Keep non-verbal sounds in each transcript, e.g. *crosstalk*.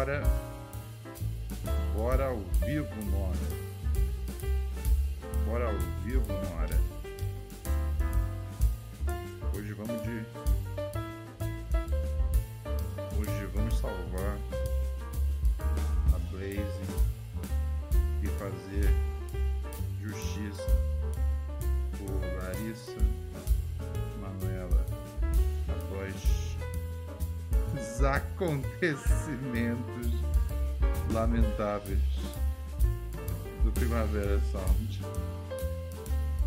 Bora. Bora ao vivo, Nora. Os acontecimentos lamentáveis do Primavera Sound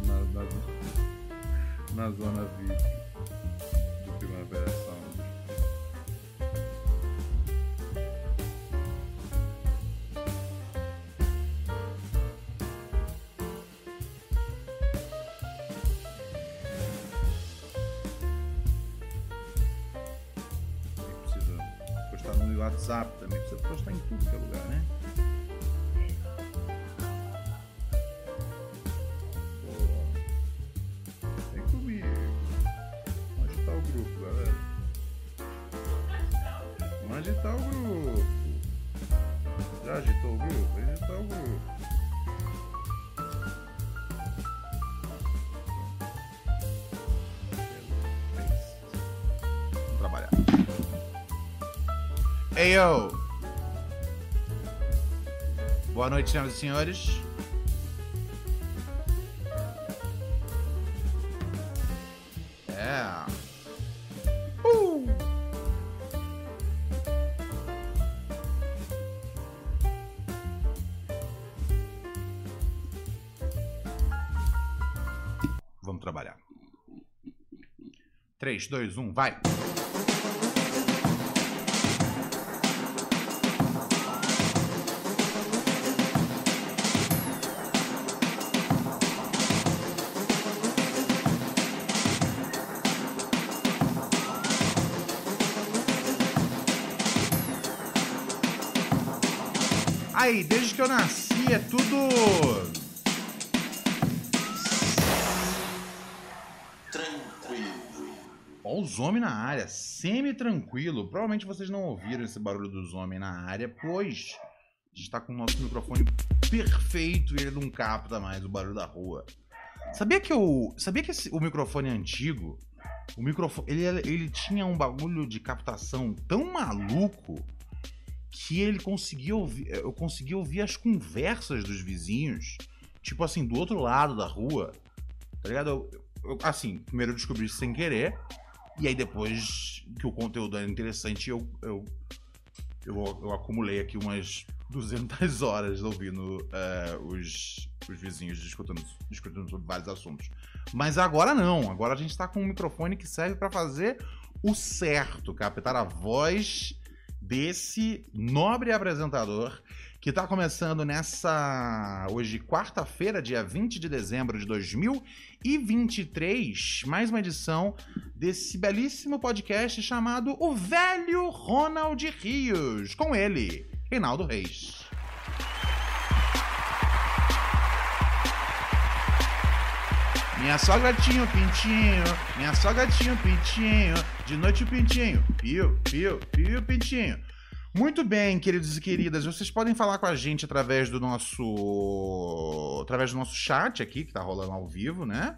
na, na, na zona VIP Ei, yo! Boa noite, senhoras e senhores. É. Uh! Vamos trabalhar. 3, 2, 1, vai! Aí, desde que eu nasci é tudo. Ó, os homens na área, semi-tranquilo. Provavelmente vocês não ouviram esse barulho dos homens na área, pois a gente tá com o nosso microfone perfeito e ele não capta mais o barulho da rua. Sabia que eu. Sabia que esse- o microfone antigo. O microfone. Ele, ele tinha um bagulho de captação tão maluco que ele conseguia ouvir. Eu conseguia ouvir as conversas dos vizinhos. Tipo assim, do outro lado da rua. Tá ligado? Eu- eu- assim, primeiro eu descobri isso sem querer. E aí depois que o conteúdo era interessante, eu, eu, eu, eu acumulei aqui umas 200 *laughs* horas ouvindo eh, os, os vizinhos discutindo, discutindo sobre vários assuntos. Mas agora não. Agora a gente tá com um microfone que serve para fazer o certo, captar a voz desse nobre apresentador que tá começando nessa hoje quarta-feira, dia 20 de dezembro de 2023, mais uma edição desse belíssimo podcast chamado O Velho Ronald Rios, com ele, Reinaldo Reis. Minha sogra tinha um pintinho, minha sogra tinha um pintinho, de noite o pintinho, pio, pio, pio, pintinho. Muito bem, queridos e queridas, vocês podem falar com a gente através do nosso através do nosso chat aqui, que tá rolando ao vivo, né?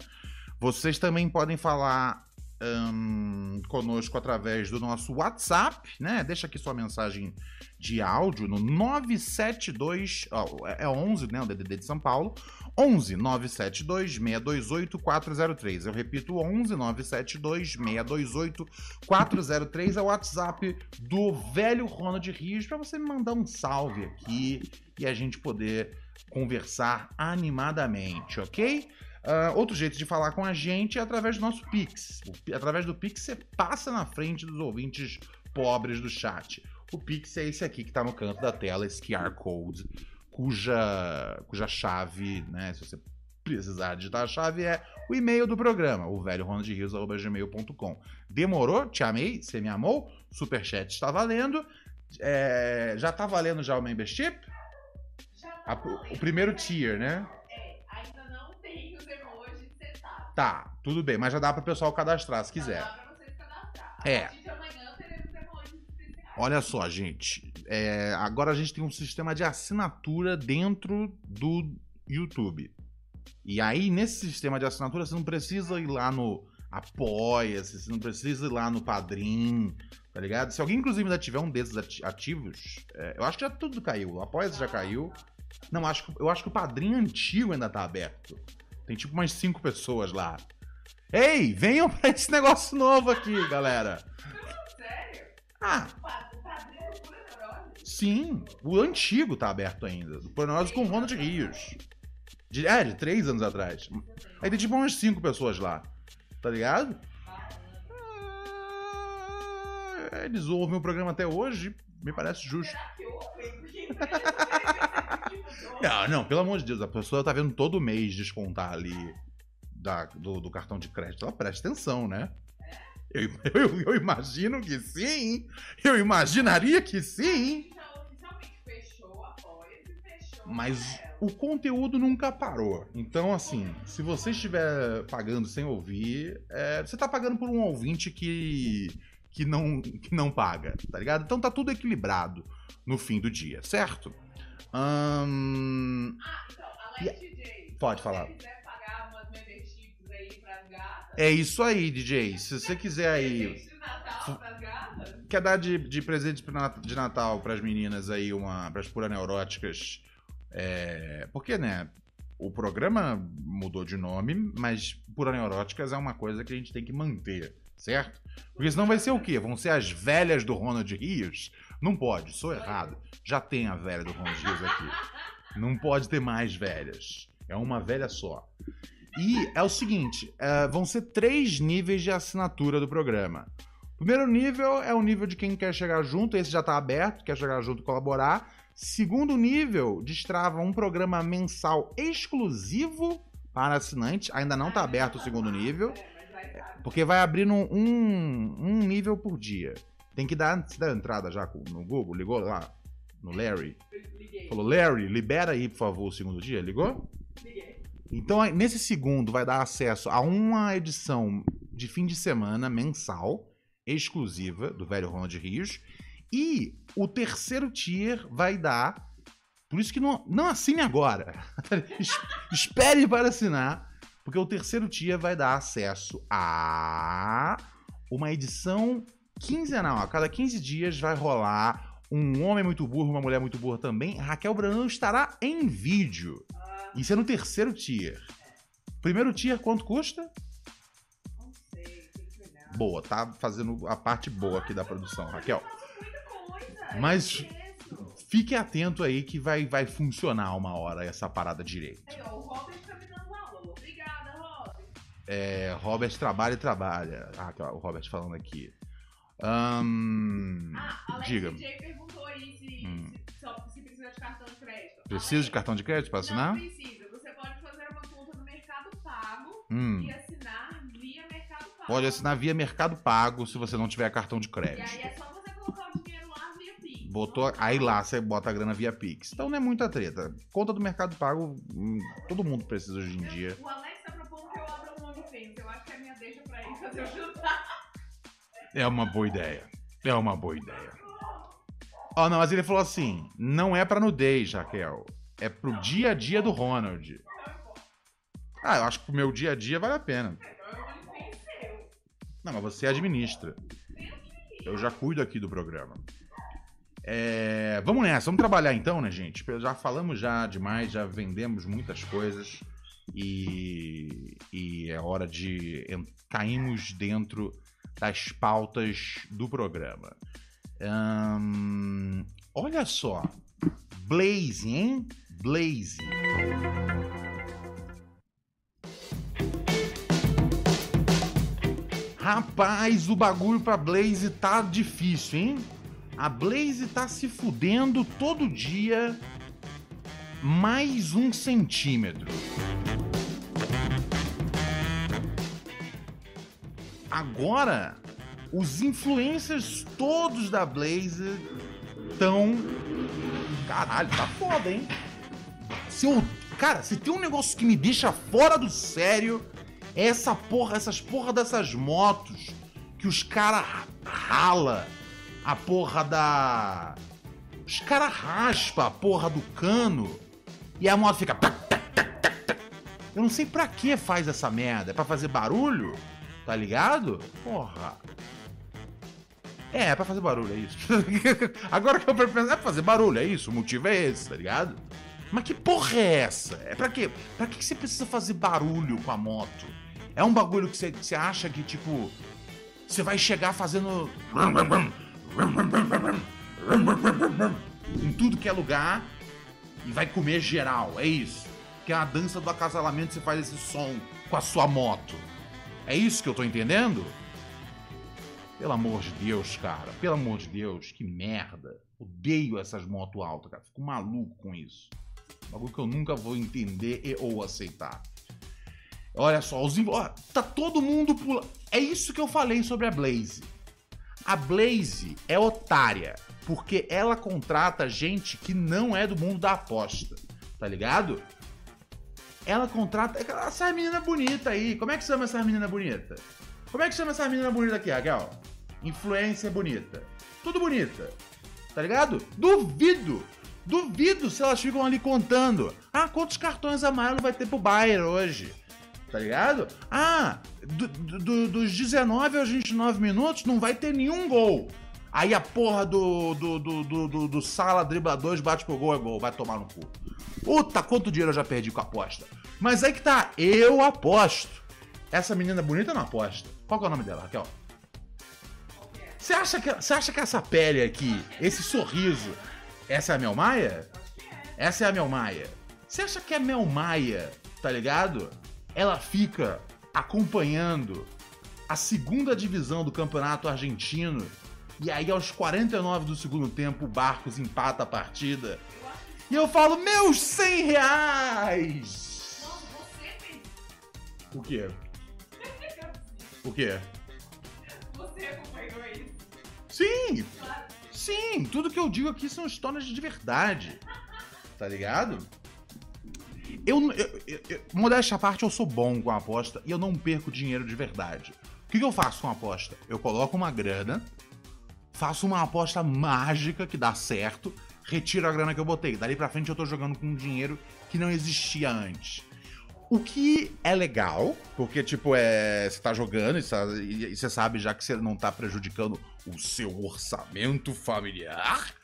Vocês também podem falar hum, conosco através do nosso WhatsApp, né? Deixa aqui sua mensagem de áudio no 972, ó, é 11, né, o DDD de São Paulo, 11 972 628 403. Eu repito, 11 972 628 403 é o WhatsApp do velho Ronald Rios para você me mandar um salve aqui e a gente poder conversar animadamente, ok? Ah, outro jeito de falar com a gente é através do nosso Pix. O através do Pix você passa na frente dos ouvintes pobres do chat. O Pix é esse aqui que está no canto da tela, esse QR Code, cuja, cuja chave, né, se você precisar digitar a chave é o e-mail do programa, o velho gmail.com. Demorou? Te amei? Você me amou? Superchat está valendo. É, já tá valendo já o membership? Já tá A- valendo, o primeiro tier, né? Tá, tudo bem, mas já dá para o pessoal cadastrar se quiser. Já dá pra vocês cadastrar. É. A partir de amanhã. Olha só, gente. é, agora a gente tem um sistema de assinatura dentro do YouTube. E aí, nesse sistema de assinatura, você não precisa ir lá no Apoia-se, você não precisa ir lá no Padrim, tá ligado? Se alguém, inclusive, ainda tiver um desses ati- ativos, é, eu acho que já tudo caiu. O Apoia-se já caiu. Não, acho, eu acho que o Padrim antigo ainda tá aberto. Tem tipo umas cinco pessoas lá. Ei, venham pra esse negócio novo aqui, galera. Sério? Ah, O o Neurose? Sim, o antigo tá aberto ainda. Do Pronose com Ronald Rios. De, é, de três anos atrás. Aí tem tipo umas cinco pessoas lá. Tá ligado? Ah, Eles ouvem o programa até hoje, me parece justo. Será que ouvem? *laughs* Ah, não, pelo amor de Deus, a pessoa tá vendo todo mês descontar ali da- do, do cartão de crédito. Ela presta atenção, né? Eu, *laughs* eu- eu imagino que sim. Eu imaginaria que sim. Já oficialmente fechou, apoia e fechou. Mas o conteúdo nunca parou. Então, assim, se você estiver pagando sem ouvir, é, você tá pagando por um ouvinte que, que, não, que não paga, tá ligado? Então tá tudo equilibrado no fim do dia, certo? Ahn, Ah, então, Alex DJ. Pode falar. é isso aí, DJ. Se você quiser aí. Presente de Natal pras gatas. Quer dar de, de presente de Nat- de Natal pras meninas aí, uma. pras pura neuróticas. É, porque, né? O programa mudou de nome, mas Pura Neuróticas é uma coisa que a gente tem que manter, certo? Porque senão vai ser o quê? Vão ser as velhas do Ronald Rios? Não pode, sou errado. Já tem a velha do Ronald Rios aqui. Não pode ter mais velhas. É uma velha só. E é o seguinte: é, vão ser três níveis de assinatura do programa. Primeiro nível é o nível de quem quer chegar junto, esse já tá aberto, quer chegar junto e colaborar. Segundo nível, destrava um programa mensal exclusivo para assinante. Ainda não tá aberto o segundo nível, porque vai abrindo um, um nível por dia. Tem que dar, se der entrada já no Google, ligou lá no Larry. Liguei. Falou, Larry, libera aí, por favor, o segundo dia. Ligou? Liguei. Então, nesse segundo, vai dar acesso a uma edição de fim de semana mensal, exclusiva, do velho Ronald Rios. E o terceiro tier vai dar. Por isso que não, não assine agora. *laughs* Es- Espere para assinar. Porque o terceiro tier vai dar acesso a uma edição quinzenal. A cada 15 dias vai rolar um homem muito burro, uma mulher muito burra também. Raquel Branão estará em vídeo. Ah, Isso é no terceiro tier. Primeiro tier, quanto custa? não sei, tem que. Boa, tá fazendo a parte boa aqui da produção, Raquel. Coisa. Mas-. Fique atento aí que vai, vai funcionar uma hora essa parada direito. Ó, o Robert tá me dando aula. Obrigada, Robert. É, Robert trabalha e trabalha. Ah, o Robert falando aqui. Ahn, Ah, Alex diga-me. DJ perguntou aí se, Hum. se, só, se precisa de cartão de crédito. Precisa de cartão de crédito para assinar? Não precisa. Você pode fazer uma conta no Mercado Pago Hum, e assinar via Mercado Pago. pode assinar via Mercado Pago se você não tiver cartão de E crédito. aí é só você colocar o dinheiro lá via Pix. Botou, aí lá você bota a grana via Pix. Então não é muita treta. Conta do Mercado Pago, hum, todo mundo precisa hoje em dia. O Alex tá propondo que eu abra um OnlyFans. Eu acho que é a minha deixa pra ele fazer o jantar. É uma boa ideia. É uma boa ideia. Ó, não, mas ele falou assim: não é pra nudez, Raquel. É pro dia a dia do Ronald. Ah, eu acho que pro meu dia a dia vale a pena. Não, mas você administra. Eu já cuido aqui do programa. É, vamos nessa, vamos trabalhar então, né, gente? Já falamos já demais, já vendemos muitas coisas e, e é hora de cairmos dentro das pautas do programa. Olha só, Blaze, hein? Blaze. Rapaz, o bagulho pra Blaze tá difícil, hein? A Blaze tá se fudendo todo dia mais um centímetro. Agora os influencers todos da Blaze estão. Caralho, tá foda, hein? Se eu... Cara, se tem um negócio que me deixa fora do sério, é essa porra, essas porra dessas motos que os caras rala a porra da. Os caras raspa a porra do cano e a moto fica. Eu não sei pra que faz essa merda. É pra fazer barulho? Tá ligado? Porra. É, é pra fazer barulho, é isso. *laughs* Agora que eu penso, é pra fazer barulho, é isso. O motivo é esse, tá ligado? Mas que porra é essa? É pra quê? Pra que você precisa fazer barulho com a moto? É um bagulho que você, você acha que, tipo, você vai chegar fazendo. em tudo que é lugar e vai comer geral, é isso. Que é a dança do acasalamento, você faz esse som com a sua moto. É isso que eu tô entendendo? Pelo amor de Deus, cara. Pelo amor de Deus, que merda. Odeio essas motos altas, cara. Fico maluco com isso. Algo que eu nunca vou entender e ou aceitar. Olha só, os ó, tá todo mundo pulando. É isso que eu falei sobre a Blaze. A Blaze é otária, porque ela contrata gente que não é do mundo da aposta, tá ligado? Ela contrata essa menina bonita aí. Como é que chama essa menina bonita? Como é que chama essa menina bonita aqui, Raquel? Influência bonita. Tudo bonita. Tá ligado? Duvido. Duvido se elas ficam ali contando. Ah, quantos cartões amarelos vai ter pro Bayern hoje? tá ligado? Ah, do, do, dos 19 aos 29 minutos não vai ter nenhum gol. Aí a porra do, do, do, do, do, do Sala dribladores bate pro gol, é gol, vai tomar no cu. Puta, quanto dinheiro eu já perdi com a aposta. Mas aí que tá, eu aposto. Essa menina bonita não aposta. Qual que é o nome dela, Raquel? Você acha que, você acha que essa pele aqui, esse sorriso, essa é a Mel Maia? Essa é a Mel Maia. Você acha que a Mel Maia, tá ligado? ela fica acompanhando a segunda divisão do campeonato argentino. E aí, aos 49 do segundo tempo, o Barcos empata a partida. E eu falo, meus 100 reais! Nossa, você fez. O quê? O quê? Você acompanhou isso. Sim! Claro. Sim! Tudo que eu digo aqui são histórias de verdade. Tá ligado? Eu, eu, eu, eu, modéstia à parte, eu sou bom com a aposta e eu não perco dinheiro de verdade. O que, que eu faço com a aposta? Eu coloco uma grana, faço uma aposta mágica que dá certo, retiro a grana que eu botei. Dali pra frente eu tô jogando com dinheiro que não existia antes. O que é legal, porque, tipo, é. Você tá jogando e você sabe já que você não tá prejudicando o seu orçamento familiar.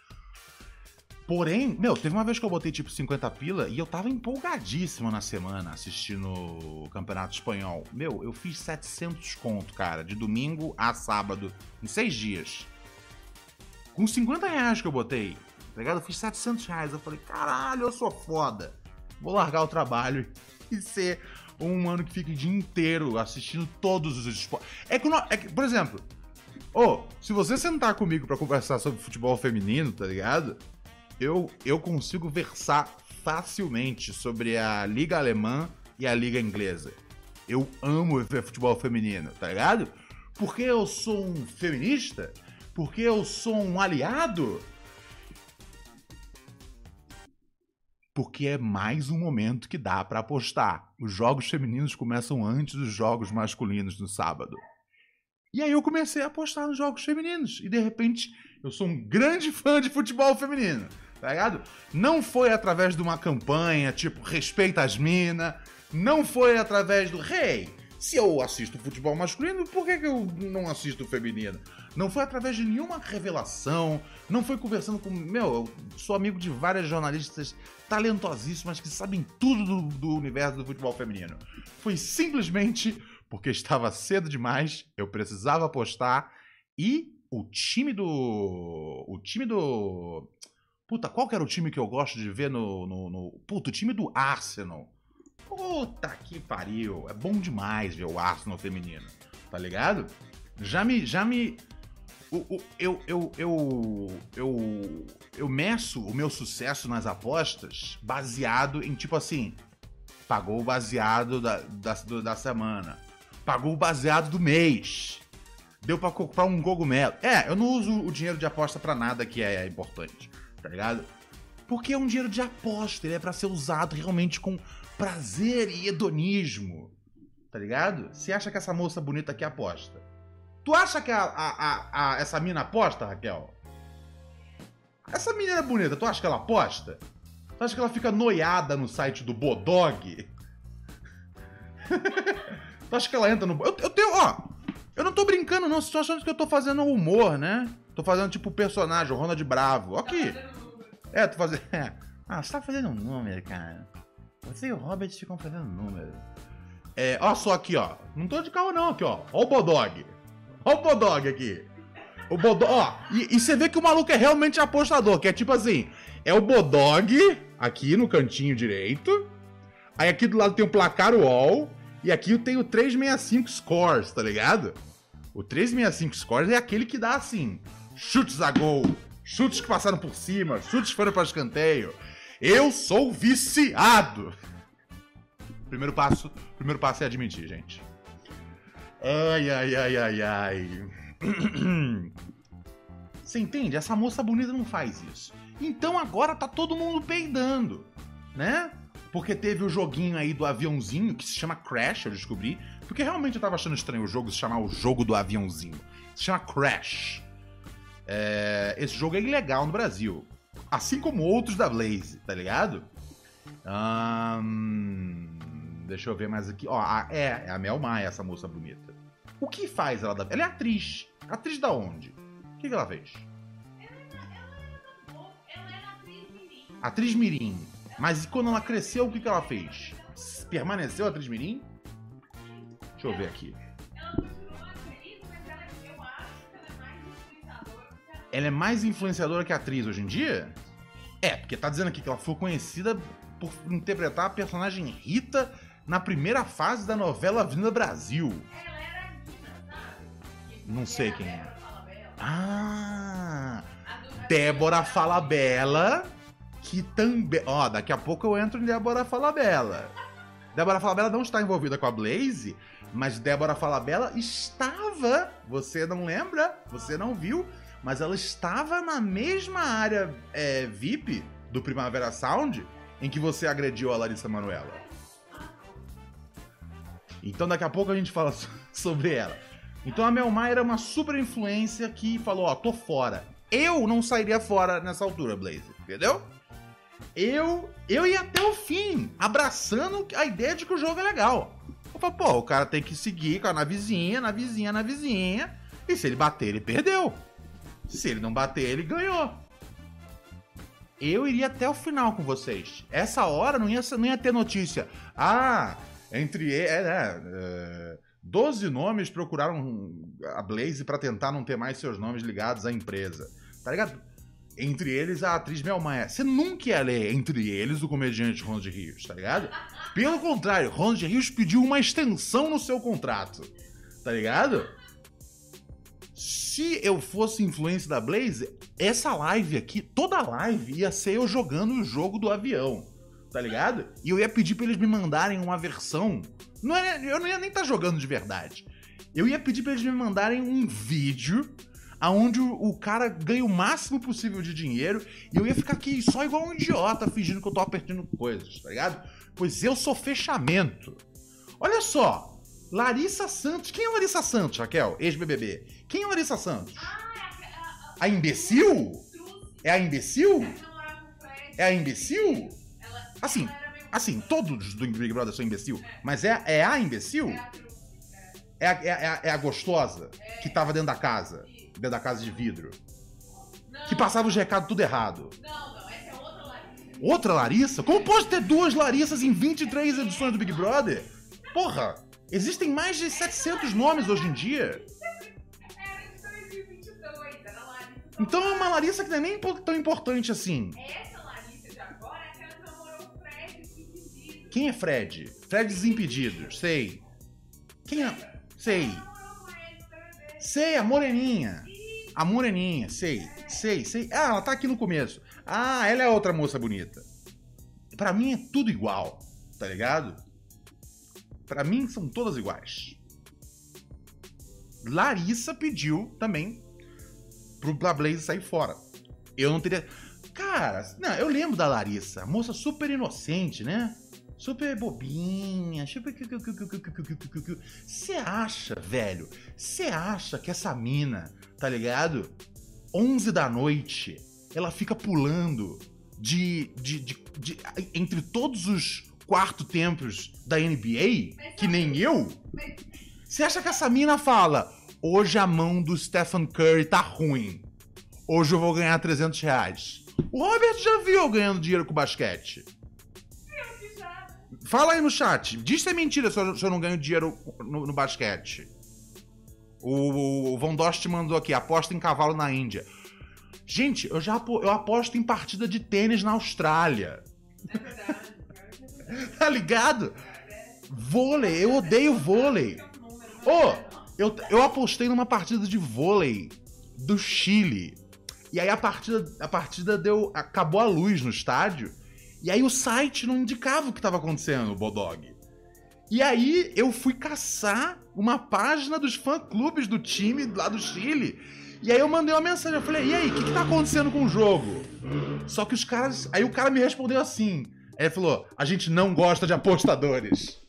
Porém, meu, teve uma vez que eu botei tipo 50 pila e eu tava empolgadíssimo na semana assistindo o Campeonato Espanhol. Meu, eu fiz 700 conto, cara, de domingo a sábado, em seis dias. Com 50 reais que eu botei, tá ligado? Eu fiz 700 reais. Eu falei, caralho, eu sou foda. Vou largar o trabalho e ser um mano que fica o dia inteiro assistindo todos os esportes. É que, é que por exemplo, oh, se você sentar comigo para conversar sobre futebol feminino, tá ligado? eu, eu consigo versar facilmente sobre a Liga Alemã e a Liga Inglesa. Eu amo ver futebol feminino, tá ligado? Porque eu sou um feminista? Porque eu sou um aliado? Porque é mais um momento que dá para apostar. Os jogos femininos começam antes dos jogos masculinos no sábado. E aí eu comecei a apostar nos jogos femininos. E de repente eu sou um grande *laughs* fã de futebol feminino tá ligado? Não foi através de uma campanha tipo respeita as minas, não foi através do rei. Hey, se eu assisto futebol masculino, por que, que eu não assisto feminino? Não foi através de nenhuma revelação, não foi conversando com. Meu, eu sou amigo de várias jornalistas talentosíssimas que sabem tudo do, do universo do futebol feminino. Foi simplesmente porque estava cedo demais, eu precisava apostar e o time do. O time do. Puta, qual que era o time que eu gosto de ver no. no, no... Puta, o time do Arsenal. Puta que pariu. É bom demais ver o Arsenal feminino. Tá ligado? Já me. Já me. eu, eu, eu, eu, eu meço o meu sucesso nas apostas baseado em tipo assim: pagou o baseado da, da, da semana, pagou o baseado do mês. deu pra comprar um cogumelo. É, eu não uso o dinheiro de aposta pra nada que é importante, tá ligado? Porque é um dinheiro de aposta, ele é pra ser usado realmente com prazer e hedonismo, tá ligado? Você acha que essa moça bonita aqui aposta? Tu acha que a, a, a, essa mina aposta, Raquel? Essa menina bonita, tu acha que ela aposta? Tu acha que ela fica noiada no site do Bodog? *laughs* tu acha que ela entra no. Eu, eu tenho, ó. Eu não tô brincando, não. Vocês estão achando que eu tô fazendo humor, né? Tô fazendo tipo personagem, o Ronald Bravo. Aqui. Tá. É, tô fazendo. *laughs* É. Ah, você tá fazendo um número, cara. Você e o Robert ficam fazendo número. É, ó só aqui, ó. Não tô de carro, não, aqui, ó. Ó o Bodog. Ó o Bodog aqui. O Bodog, ó. E, e você vê que o maluco é realmente apostador, que é tipo assim: é o Bodog aqui no cantinho direito. Aí aqui do lado tem o placar wall. E aqui tem o 365 scores, tá ligado? O 365 scores é aquele que dá assim: chutes a gol, chutes que passaram por cima, chutes que foram para escanteio. Eu sou viciado. Primeiro passo, primeiro passo é admitir, gente. Ai, ai, ai, ai, ai. *clears throat* Você entende? Essa moça bonita não faz isso. Então agora tá todo mundo peidando, né? Porque teve o joguinho aí do aviãozinho que se chama Crash, eu descobri. Porque realmente eu tava achando estranho o jogo se chamar o jogo do aviãozinho. Se chama Crash. É, esse jogo é ilegal no Brasil. Assim como outros da Blaze, tá ligado? Deixa eu ver mais aqui. Ó, a- é, é a Mel Maia, essa moça bonita. O que faz ela da. Ela é atriz. Atriz da onde? O que, que ela fez? Atriz mirim. Mas quando ela cresceu, o que, que ela fez? Permaneceu atriz Mirim? Deixa eu ver aqui. Ela é mais influenciadora que atriz hoje em dia? É, porque tá dizendo aqui que ela foi conhecida por interpretar a personagem Rita na primeira fase da novela Avenida Brasil. Não sei quem é. Ah! Débora Falabella, que também. Ó, daqui a pouco eu entro em Débora Falabella. Débora Falabella não está envolvida com a Blaze, mas Débora Falabella estava. Você não lembra? Você não viu? Mas ela estava na mesma área é, VIP do Primavera Sound em que você agrediu a Larissa Manoela. Então daqui a pouco a gente fala so- *laughs* sobre ela. Então a Mel Maia era uma super influência que falou, ó, tô fora. Eu não sairia fora nessa altura, Blaze, entendeu? Eu, eu ia até o fim, abraçando a ideia de que o jogo é legal. Falo, pô, o cara tem que seguir com a navezinha, navezinha, navezinha. E se ele bater, ele perdeu. Se ele não bater, ele ganhou. Eu iria até o final com vocês. Essa hora não ia, não ia ter notícia. Ah, entre. É, é, é, 12 nomes procuraram a Blaze pra tentar não ter mais seus nomes ligados à empresa. Tá ligado? Entre eles, a atriz Mel Maia. Você nunca ia ler entre eles o comediante Ronald Rios, tá ligado? Pelo contrário, Ronald Rios pediu uma extensão no seu contrato. Tá ligado? Se eu fosse influência da Blaze, essa live aqui, toda live ia ser eu jogando o jogo do avião. Tá ligado? E eu ia pedir pra eles me mandarem uma versão. Não é, eu não ia nem estar jogando de verdade. Eu ia pedir pra eles me mandarem um vídeo aonde o, o cara ganha o máximo possível de dinheiro e eu ia ficar aqui só igual um idiota fingindo que eu tô apertando coisas, tá ligado? Pois eu sou fechamento. Olha só, Larissa Santos. Quem é Larissa Santos, Raquel? Ex-BBB. Quem é Larissa Santos? Ah, é a, a, A imbecil? É a imbecil? É a imbecil? Assim, Assim, todos do Big Brother são imbecil, mas é, é a imbecil? É a. É a, é, a, é a gostosa É. que tava dentro da casa, dentro da casa de vidro, que passava os recados tudo errado. Não, não, essa é outra Larissa. Outra Larissa? Como pode ter duas Larissas em 23 edições do Big Brother? Porra, existem mais de 700 nomes hoje em dia. Era de 2022, era Larissa. Então é uma Larissa que não é nem tão importante assim. Essa Larissa de agora é que namorou Fred Desimpedido. Quem é Fred? Fred Desimpedidos, sei. Quem é? Sei. Sei, a moreninha. A moreninha, sei. Sei, sei. Ah, ela tá aqui no começo. Ah, ela é outra moça bonita. Pra mim é tudo igual, tá ligado? Pra mim são todas iguais. Larissa pediu também pro Blaze sair fora. Eu não teria. Cara, não, eu lembro da Larissa, moça super inocente, né? Super bobinha, super. Você acha, velho? Você acha que essa mina, tá ligado? 11 da noite, ela fica pulando de, de, de, de- entre todos os quarto tempos da NBA, que nem eu? Você acha que essa mina fala, hoje a mão do Stephen Curry tá ruim, hoje eu vou ganhar 300 reais. O Robert já viu eu ganhando dinheiro com basquete. Fala aí no chat. Diz se é mentira se eu, se eu não ganho dinheiro no, no basquete. O, o Von Dost mandou aqui, aposta em cavalo na Índia. Gente, eu já eu aposto em partida de tênis na Austrália. É verdade. *laughs* Tá ligado? Vôlei, eu odeio vôlei. Ô, não. Eu, eu apostei numa partida de vôlei do Chile. E aí a partida, a partida deu. Acabou a luz no estádio. E aí o site não indicava o que estava acontecendo, o Bodog. E aí eu fui caçar uma página dos fã-clubes do time lá do Chile. E aí eu mandei uma mensagem, eu falei, e aí, o que, que tá acontecendo com o jogo? Só que os caras. Aí o cara me respondeu assim. Ele falou, a gente não gosta de apostadores.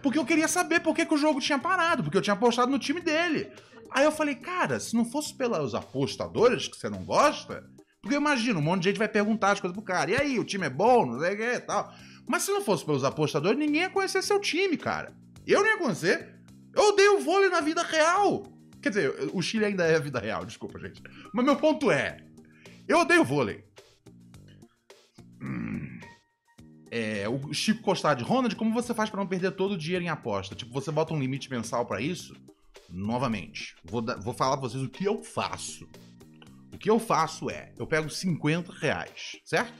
Porque eu queria saber por que, que o jogo tinha parado, porque eu tinha apostado no time dele. Aí eu falei, cara, se não fosse pelos apostadores que você não gosta, porque eu imagino, um monte de gente vai perguntar as coisas pro cara, e aí, o time é bom, não sei o que e tal. Mas se não fosse pelos apostadores, ninguém ia conhecer seu time, cara. Eu não ia conhecer. Eu odeio vôlei na vida real. Quer dizer, o Chile ainda é a vida real, desculpa, gente. Mas meu ponto é, eu odeio vôlei. É, o Chico Costade, Ronald, como você faz pra não perder todo o dinheiro em aposta? Tipo, você bota um limite mensal pra isso? Novamente, vou, dar- vou falar pra vocês o que eu faço. O que eu faço é, eu pego 50 reais, certo?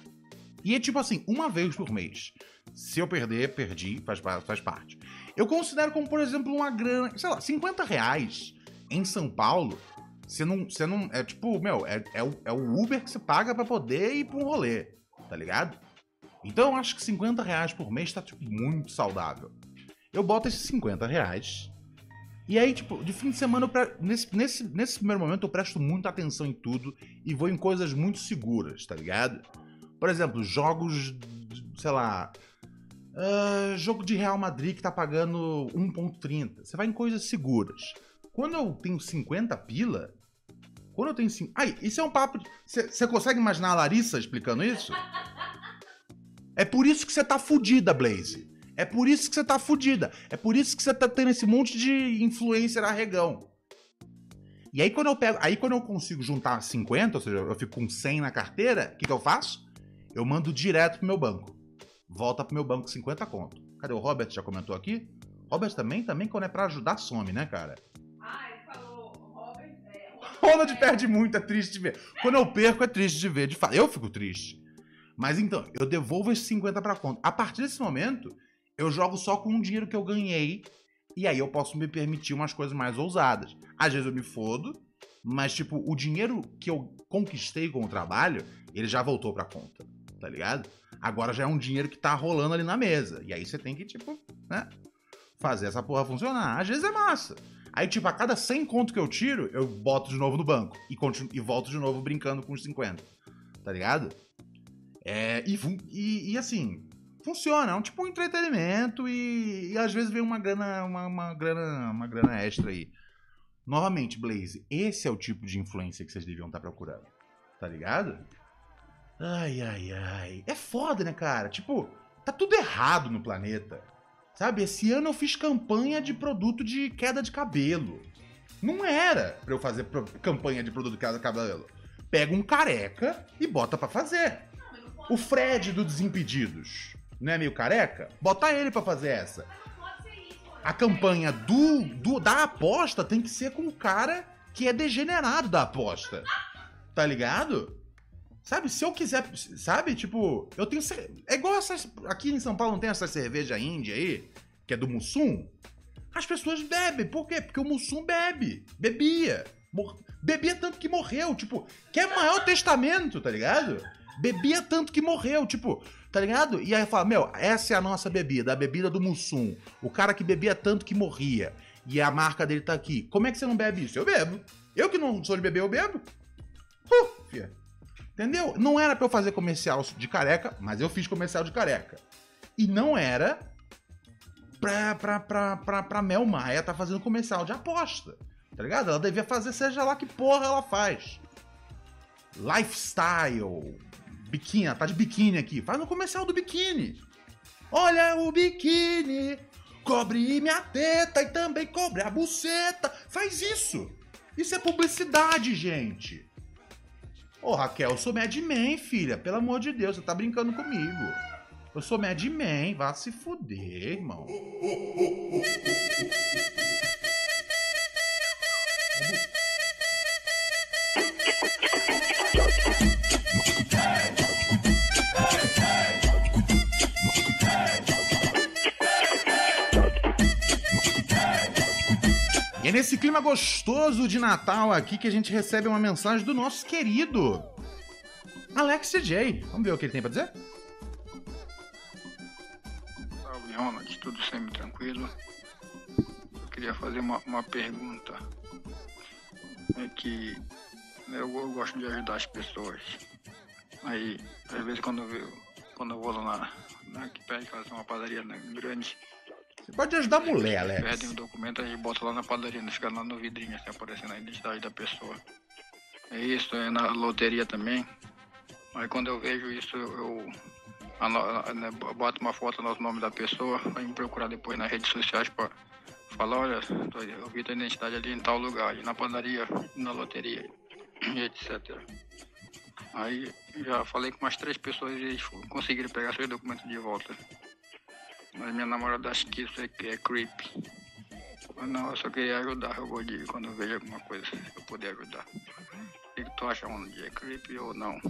E é tipo assim, uma vez por mês. Se eu perder, perdi, faz, faz parte. Eu considero como, por exemplo, uma grana, sei lá, 50 reais em São Paulo, você não, você não, é tipo, meu, é, é, o, é o Uber que você paga pra poder ir pra um rolê, tá ligado? Então eu acho que 50 reais por mês tá, tipo, muito saudável. Eu boto esses 50 reais. E aí, tipo, de fim de semana, pre- nesse, nesse, nesse primeiro momento, eu presto muita atenção em tudo e vou em coisas muito seguras, tá ligado? Por exemplo, jogos, sei lá. ah, jogo de Real Madrid que tá pagando 1,30. Você vai em coisas seguras. Quando eu tenho 50 pila. Quando eu tenho 5. Ai, isso é um papo. Você consegue imaginar a Larissa explicando isso? É por isso que você tá fudida, Blaze. É por isso que você tá fudida. É por isso que você tá tendo esse monte de influencer arregão. E aí quando eu pego, aí quando eu consigo juntar 50, ou seja, eu fico com 100 na carteira, o que, que eu faço? Eu mando direto pro meu banco. Volta pro meu banco 50 conto. Cadê o Robert? Já comentou aqui? Robert também, também quando é pra ajudar, some, né, cara? Ronald perde muito, é triste de ver. Quando eu perco, é triste de ver, de fato. Eu fico triste. Mas então, eu devolvo esses 50 pra conta. A partir desse momento, eu jogo só com o dinheiro que eu ganhei. E aí eu posso me permitir umas coisas mais ousadas. Às vezes eu me fodo, mas tipo, o dinheiro que eu conquistei com o trabalho, ele já voltou pra conta. Tá ligado? Agora já é um dinheiro que tá rolando ali na mesa. E aí você tem que, tipo, né? Fazer essa porra funcionar. Às vezes é massa. Aí, tipo, a cada 100 conto que eu tiro, eu boto de novo no banco. E, continuo, e volto de novo brincando com os 50. Tá ligado? É, e, e, e, assim, funciona. É um tipo um entretenimento e, e às vezes vem uma grana, uma, uma grana, uma grana extra aí. Novamente, Blaze, esse é o tipo de influência que vocês deviam estar procurando. Tá ligado? Ai, ai, ai. É foda, né, cara? Tipo, tá tudo errado no planeta. Sabe, esse ano eu fiz campanha de produto de queda de cabelo. Não era pra eu fazer campanha de produto de queda de cabelo. Pega um careca e bota pra fazer. O Fred do Desimpedidos, não é meio careca? Bota ele pra fazer essa. A campanha do, do- da aposta tem que ser com o cara que é degenerado da aposta. Tá ligado? Sabe, se eu quiser, sabe, tipo, eu tenho. É igual essas. Aqui em São Paulo não tem essa cerveja índia aí, que é do Mussum? As pessoas bebem. Por quê? Porque o Mussum bebe. Bebia. Bebia tanto que morreu. Tipo, que é maior testamento, tá ligado? Bebia tanto que morreu, tipo, tá ligado? E aí fala, meu, essa é a nossa bebida, a bebida do Mussum. O cara que bebia tanto que morria. E a marca dele tá aqui. Como é que você não bebe isso? Eu bebo. Eu que não sou de beber, eu bebo. Uh, fia. Entendeu? Não era pra eu fazer comercial de careca, mas eu fiz comercial de careca. E não era pra, pra, pra, pra, pra Mel Maia tá fazendo comercial de aposta. Tá ligado? Ela devia fazer, seja lá que porra ela faz. Lifestyle. Biquíni, tá de biquíni aqui. Faz no comercial do biquíni. Olha o biquíni. Cobre minha teta e também cobre a buceta. Faz isso. Isso é publicidade, gente. Ô, Raquel, eu sou Mad Men, filha. Pelo amor de Deus, você tá brincando comigo. Eu sou Mad Men, vá se fuder, irmão. É nesse clima gostoso de Natal aqui que a gente recebe uma mensagem do nosso querido Alex DJ. Vamos ver o que ele tem pra dizer? Salve, Ronald, tudo sempre tranquilo? Eu queria fazer uma, uma pergunta. É que eu, eu gosto de ajudar as pessoas. Aí, às vezes, quando eu, quando eu vou lá na, na que pede fazer uma padaria né, grande, Você pode ajudar a mulher, Alex. pedem o documento aí bota lá na padaria, não fica lá no vidrinho, assim, aparecendo a identidade da pessoa. É isso, é na loteria também. Aí quando eu vejo isso, eu ano- né, boto uma foto no nome da pessoa, vai me procurar depois nas redes sociais pra falar, olha, eu vi tua identidade ali em tal lugar, na padaria, na loteria, etc. Aí já falei com umas três pessoas e eles conseguiram pegar seus documentos de volta. Mas minha namorada acha que isso é, é creep. Mas não, eu só queria ajudar. Eu vou de quando eu vejo alguma coisa, eu poder ajudar. O que, que tu acha, Ronald? É creep ou não?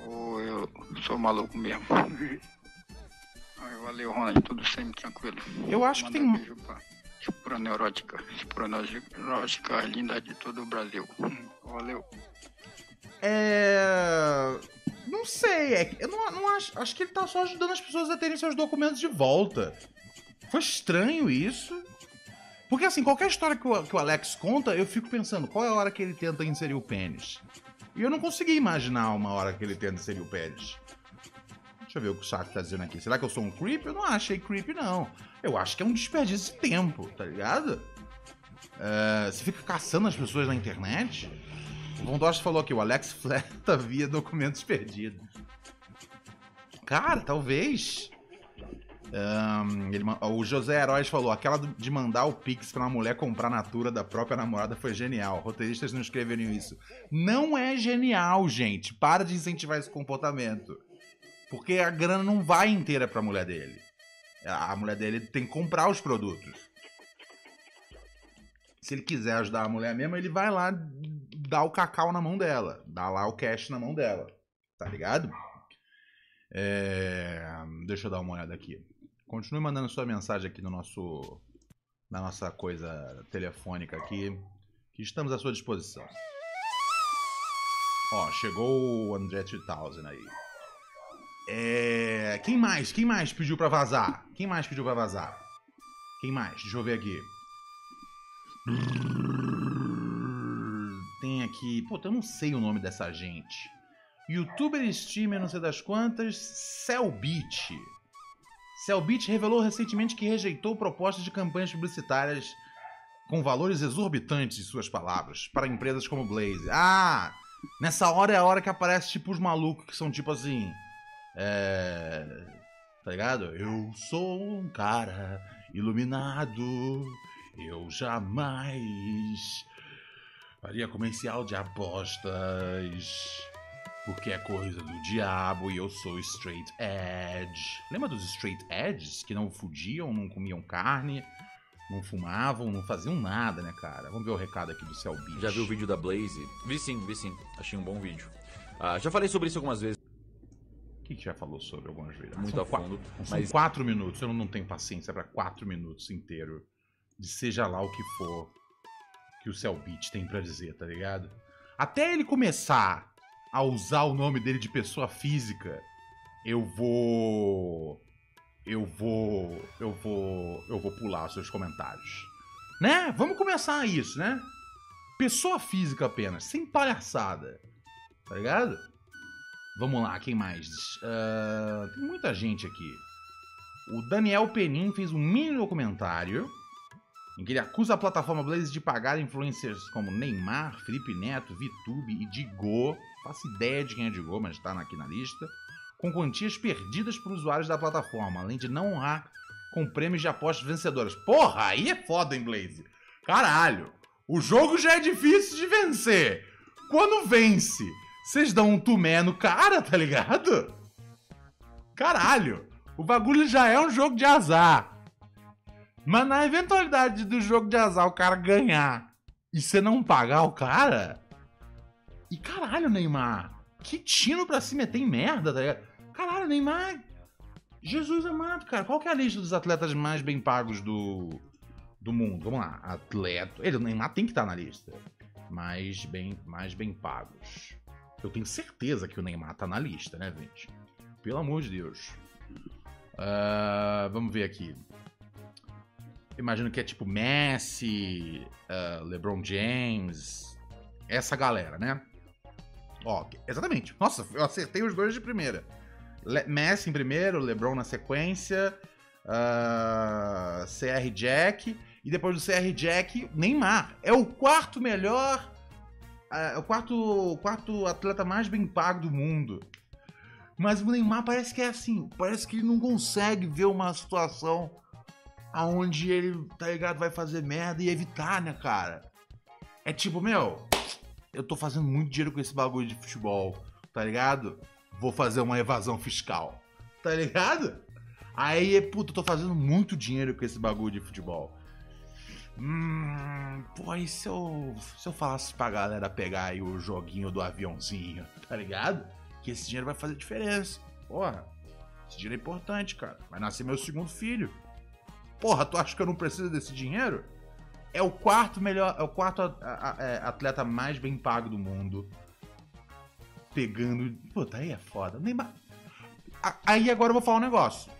Ou eu sou maluco mesmo? *laughs* Valeu, Ronald. Tudo sempre tranquilo. Eu acho que Manda tem. beijo pra Espura Neurótica. Espura Neurótica linda de todo o Brasil. Valeu. É. Não sei, é eu não, não acho. Acho que ele tá só ajudando as pessoas a terem seus documentos de volta. Foi estranho isso. Porque assim, qualquer história que o, que o Alex conta, eu fico pensando, qual é a hora que ele tenta inserir o pênis? E eu não consegui imaginar uma hora que ele tenta inserir o pênis. Deixa eu ver o que o Saco tá dizendo aqui. Será que eu sou um creep? Eu não achei creep, não. Eu acho que é um desperdício de tempo, tá ligado? É, você fica caçando as pessoas na internet? Von Dost falou aqui, o Alex *laughs* fleta via documentos perdidos. Cara, talvez. Ahn, ele o José Heróis falou, aquela de mandar o Pix pra uma mulher comprar natura da própria namorada foi genial. Roteiristas não escreveram isso. Não é genial, gente. Para de incentivar esse comportamento. Porque a grana não vai inteira pra mulher dele. A mulher dele tem que comprar os produtos. Se ele quiser ajudar a mulher mesmo, ele vai lá dar o cacau na mão dela. Dá lá o cash na mão dela. Tá ligado? É, Deixa eu dar uma olhada aqui. Continue mandando sua mensagem aqui no nosso. Na nossa coisa telefônica aqui. Que estamos à sua disposição. Ó, chegou o André 3000 aí. É... Quem mais? Quem mais pediu pra vazar? Quem mais pediu pra vazar? Quem mais? Deixa eu ver aqui. Tem aqui. Pô, eu não sei o nome dessa gente. Youtuber streamer, não sei das quantas. Cellbit. Cellbit revelou recentemente que rejeitou propostas de campanhas publicitárias com valores exorbitantes, em suas palavras, para empresas como Blaze. Ah! Nessa hora é a hora que aparece tipo os malucos que são tipo assim. É. Tá ligado? Eu sou um cara iluminado. Eu jamais faria comercial de apostas. Porque é coisa do diabo e eu sou straight edge. Lembra dos straight edges que não fudiam, não comiam carne, não fumavam, não faziam nada, né, cara? Vamos ver o recado aqui do Cell Beach. Já viu o vídeo da Blaze? Vi sim, vi sim. Achei um bom vídeo. Ah, já falei sobre isso algumas vezes, O que, que já falou sobre algumas vezes? muito São a fundo. São Mas quatro minutos, eu não tenho paciência pra quatro minutos inteiro de seja lá o que for que o Cell Beat tem pra dizer, tá ligado? Até ele começar a usar o nome dele de pessoa física, eu vou. Eu vou. Eu vou. Eu vou pular os seus comentários. Né? Vamos começar isso, né? Pessoa física apenas, sem palhaçada. Tá ligado? Vamos lá, quem mais? Ah, tem muita gente aqui. O Daniel Penin fez um mini documentário em que ele acusa a plataforma Blaze de pagar influencers como Neymar, Felipe Neto, VTube e Digo. Faço ideia de quem é Digo, mas tá aqui na lista. Com quantias perdidas por usuários da plataforma, além de não honrar com prêmios de apostas vencedoras. Porra, aí é foda, hein, Blaze? Caralho! O jogo já é difícil de vencer. Quando vence, vocês dão um tumé no cara, tá ligado? Caralho! O bagulho já é um jogo de azar. Mas na eventualidade do jogo de azar o cara ganhar e você não pagar o cara. E caralho, Neymar. Que tino pra se meter em merda, tá ligado? Caralho, Neymar. Jesus amado, cara. Qual que é a lista dos atletas mais bem pagos do, do mundo? Vamos lá. Atleta. Ele, o Neymar tem que estar na lista. Mais bem, mais bem pagos. Eu tenho certeza que o Neymar tá na lista, né, gente? Pelo amor de Deus. Ah, vamos ver aqui. Imagino que é tipo Messi, ah, LeBron James, essa galera, né? Ó, exatamente. Nossa, eu acertei os dois de primeira. Le- Messi em primeiro, LeBron na sequência, ah, CR Jack e depois do CR Jack, Neymar. É o quarto melhor, ah, é o quarto, quarto atleta mais bem pago do mundo. Mas o Neymar parece que é assim, parece que ele não consegue ver uma situação aonde ele, tá ligado, vai fazer merda e evitar, né, cara? É tipo, meu, eu tô fazendo muito dinheiro com esse bagulho de futebol, tá ligado? Vou fazer uma evasão fiscal, tá ligado? Aí, puta, eu tô fazendo muito dinheiro com esse bagulho de futebol. Hum, pô, e se eu, se eu falasse pra galera pegar aí o joguinho do aviãozinho, tá ligado? Que esse dinheiro vai fazer diferença. Porra, esse dinheiro é importante, cara. Vai nascer meu segundo filho. Porra, tu acha que eu não preciso desse dinheiro? É o quarto melhor, é o quarto é, atleta mais bem pago do mundo. Pegando. Puta, aí é foda. Neymar. Aí agora eu vou falar um negócio.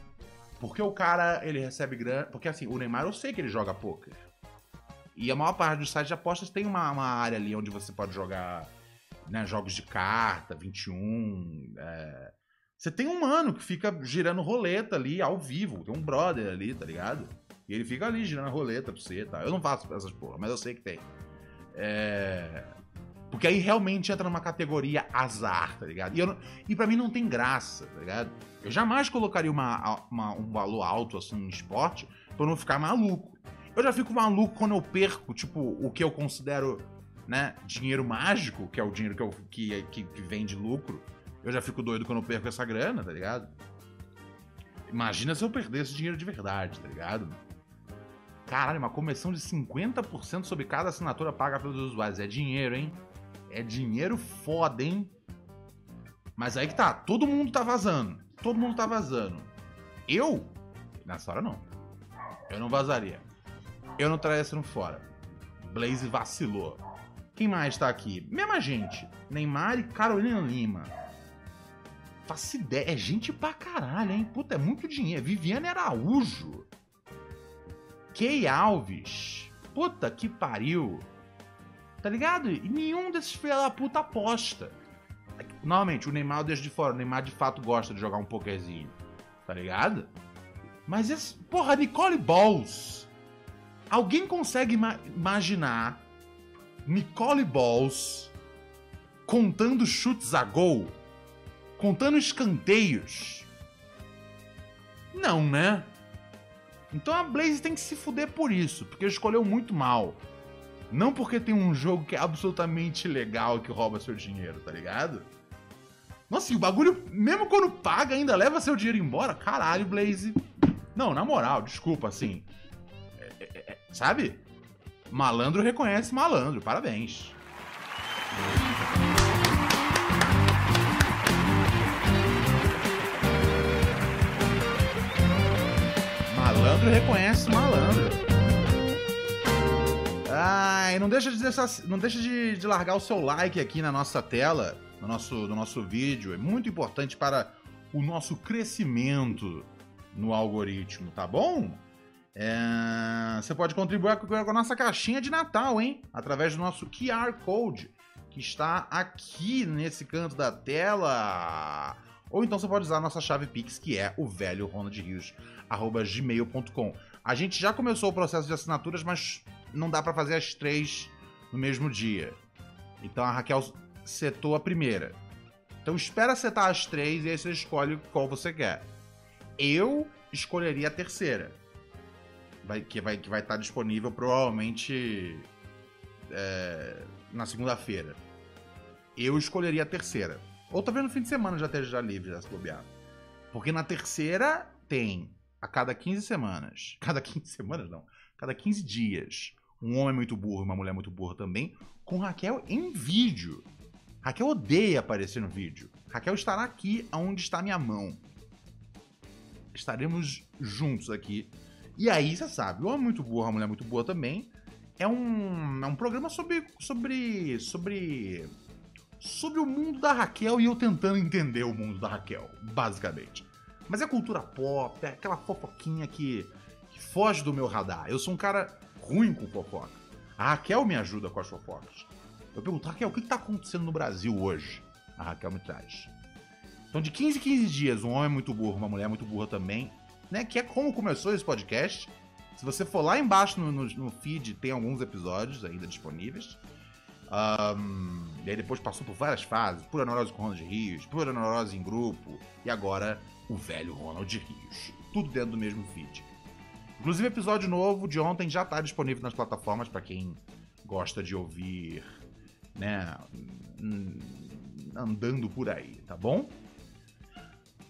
Porque o cara, ele recebe grana. Porque assim, o Neymar eu sei que ele joga poker. E a maior parte dos sites de apostas tem uma, uma área ali onde você pode jogar né, jogos de carta, 21. é. Você tem um mano que fica girando roleta ali ao vivo. Tem um brother ali, tá ligado? E ele fica ali girando roleta pra você, tá? Eu não faço essas porra, mas eu sei que tem. É... Porque aí realmente entra numa categoria azar, tá ligado? E, não... e pra mim não tem graça, tá ligado? Eu jamais colocaria uma, uma- um valor alto assim em esporte pra não ficar maluco. Eu já fico maluco quando eu perco, tipo, o que eu considero, né, dinheiro mágico, que é o dinheiro que, eu, que, que, que vem de lucro. Eu já fico doido quando eu perco essa grana, tá ligado? Imagina se eu perdesse dinheiro de verdade, tá ligado? Caralho, uma comissão de 50% sobre cada assinatura paga pelos usuários. É dinheiro, hein? É dinheiro foda, hein? Mas aí que tá, todo mundo tá vazando. Todo mundo tá vazando. Eu? Nessa hora não. Eu não vazaria. Eu não traria esse no fora. Blaze vacilou. Quem mais tá aqui? Mesma gente. Neymar e Carolina Lima. Faço ideia. É gente pra caralho, hein? Puta, é muito dinheiro. Viviane Araújo. Key Alves. Puta que pariu. Tá ligado? E nenhum desses filha da puta aposta. Normalmente, o Neymar eu deixo de fora. O Neymar de fato gosta de jogar um pokerzinho. Tá ligado? Mas esse. Porra, Nicole Balls. Alguém consegue ima- imaginar Nicole Balls contando chutes a gol? Contando escanteios? Não, né? Então a Blaze tem que se fuder por isso, porque escolheu muito mal. Não porque tem um jogo que é absolutamente legal que rouba seu dinheiro, tá ligado? Nossa, e o bagulho, mesmo quando paga, ainda leva seu dinheiro embora? Caralho, Blaze. Não, na moral, desculpa, assim. É, é, é, sabe? Malandro reconhece malandro, parabéns. Malandro reconhece malandro. Ai, não deixa de, não deixa de, de largar o seu like aqui na nossa tela. no nosso, no nosso vídeo. É muito importante para o nosso crescimento no algoritmo, tá bom? É, você pode contribuir com a nossa caixinha de Natal, hein? Através do nosso QR Code, que está aqui nesse canto da tela. Ou então você pode usar a nossa chave Pix, que é o velho gmail.com. A gente já começou o processo de assinaturas, mas não dá para fazer as três no mesmo dia. Então a Raquel setou a primeira. Então espera setar as três e aí você escolhe qual você quer. Eu escolheria a terceira. Vai, que, vai, que vai estar disponível provavelmente é, na segunda-feira. Eu escolheria a terceira. Ou talvez no fim de semana já esteja livre, já se bobear. Porque na terceira tem a cada 15 semanas. *laughs* Cada 15 semanas, não. Cada 15 dias. Um homem muito burro e uma mulher muito burra também. Com Raquel em vídeo. Raquel odeia aparecer no vídeo. Raquel estará aqui onde está minha mão. Estaremos juntos aqui. E aí, você sabe, o homem muito burro, a mulher muito boa também. É um, é um programa sobre, sobre, sobre sobre o mundo da Raquel e eu tentando entender o mundo da Raquel, basicamente. Mas é cultura pop, é aquela fofoquinha que, que foge do meu radar. Eu sou um cara ruim com fofoca. A Raquel me ajuda com as fofocas. Eu pergunto, Raquel, o que está acontecendo no Brasil hoje? A Raquel me traz. Então, de 15 em 15 dias, um homem muito burro, uma mulher muito burra também, né? Que é como começou esse podcast. Se você for lá embaixo no, no, no feed, tem alguns episódios ainda disponíveis. Um, e aí depois passou por várias fases, pura neurose com Ronald Rios, pura neurose em grupo, e agora o velho Ronald Rios. Tudo dentro do mesmo feed. Inclusive, episódio novo de ontem já está disponível nas plataformas para quem gosta de ouvir, né, andando por aí, tá bom?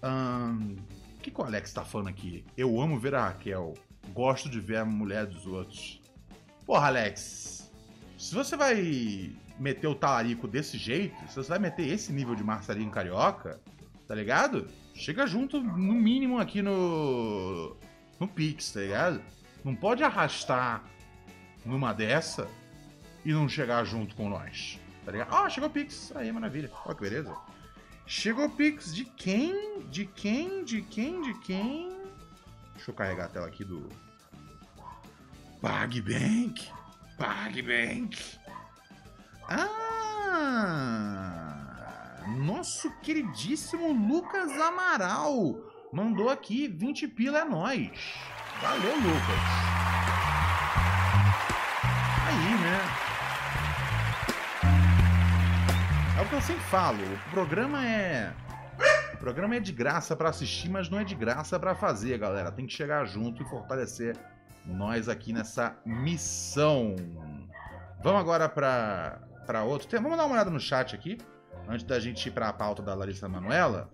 Um, o que, que o Alex tá falando aqui? Eu amo ver a Raquel, gosto de ver a mulher dos outros. Porra, Alex, se você vai meter o talarico desse jeito, se você vai meter esse nível de Marcelinho Carioca, tá ligado? Chega junto, no mínimo, aqui no. no Pix, tá ligado? Não pode arrastar numa dessa e não chegar junto com nós. Tá ligado? Ah, chegou o Pix. Aí, maravilha. Olha que beleza. Chegou o Pix de quem? De quem? De quem? De quem? Deixa eu carregar a tela aqui do. PagBank. PagBank. Ah! Nosso queridíssimo Lucas Amaral mandou aqui 20 pila é nós. Valeu, Lucas. Aí, né? É o que eu sempre falo, o programa é o programa é de graça para assistir, mas não é de graça para fazer, galera. Tem que chegar junto e fortalecer nós aqui nessa missão. Vamos agora para outro tema. Vamos dar uma olhada no chat aqui, antes da gente ir para a pauta da Larissa Manuela.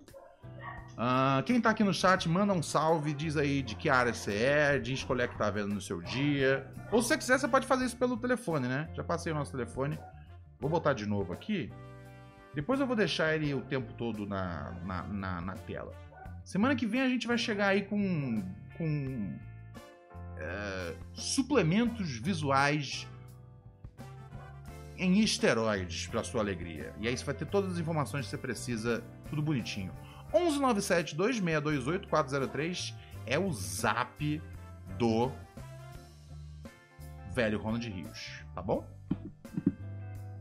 Uh, quem tá aqui no chat, manda um salve, diz aí de que área você é, diz qual é que tá vendo no seu dia. Ou se você quiser, você pode fazer isso pelo telefone, né? Já passei o nosso telefone. Vou botar de novo aqui. Depois eu vou deixar ele o tempo todo na, na, na, na tela. Semana que vem a gente vai chegar aí com, com é, suplementos visuais em esteroides para sua alegria. E aí você vai ter todas as informações que você precisa, tudo bonitinho. 1197 2628 403 é o zap do velho Ronald Rios, tá bom?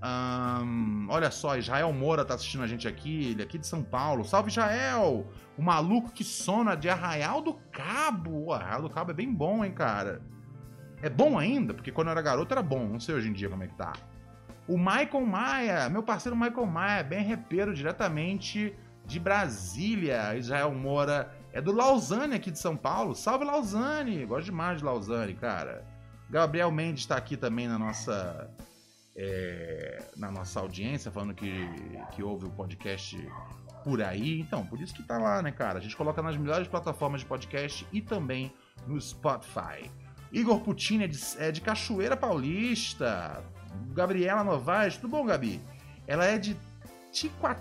Um, olha só, Israel Moura tá assistindo a gente aqui, ele é aqui de São Paulo. Salve Israel! O maluco que sona de Arraial do Cabo. O Arraial do Cabo é bem bom, hein, cara? É bom ainda, porque quando eu era garoto era bom. Não sei hoje em dia como é que tá. O Michael Maia, meu parceiro Michael Maia, bem repeiro diretamente de Brasília. Israel Moura é do Lausanne aqui de São Paulo. Salve Lausanne! Gosto demais de Lausanne, cara. Gabriel Mendes está aqui também na nossa é, na nossa audiência, falando que, que ouve o podcast por aí. Então, por isso que tá lá, né, cara? A gente coloca nas melhores plataformas de podcast e também no Spotify. Igor Putin é de, é de Cachoeira Paulista. Gabriela Novaes, tudo bom, Gabi? Ela é de Tiqua...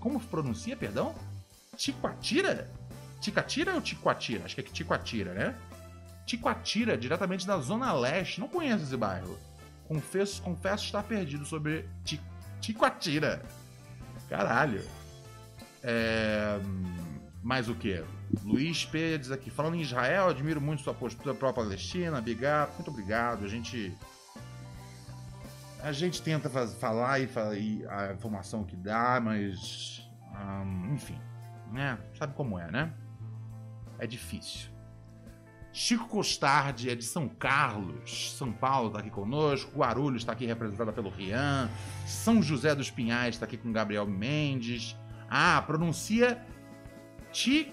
Como pronuncia, perdão? Tiquatira? Ticatira ou Tiquatira? Acho que é Tiquatira, né? Tiquatira, diretamente da Zona Leste. Não conheço esse bairro confesso, confesso estar perdido sobre Ticoatira. Caralho. É... Mais o quê? Luiz Pérez aqui. Falando em Israel, admiro muito sua postura pró-Palestina. Obrigado, muito obrigado. A gente. A gente tenta faz- falar e, e a informação que dá, mas. enfim. Né? Sabe como é, né? É difícil. Chico Costardi é de São Carlos, São Paulo, tá aqui conosco. Guarulhos está aqui representada pelo Rian. São José dos Pinhais está aqui com Gabriel Mendes. Ah, pronuncia Ti...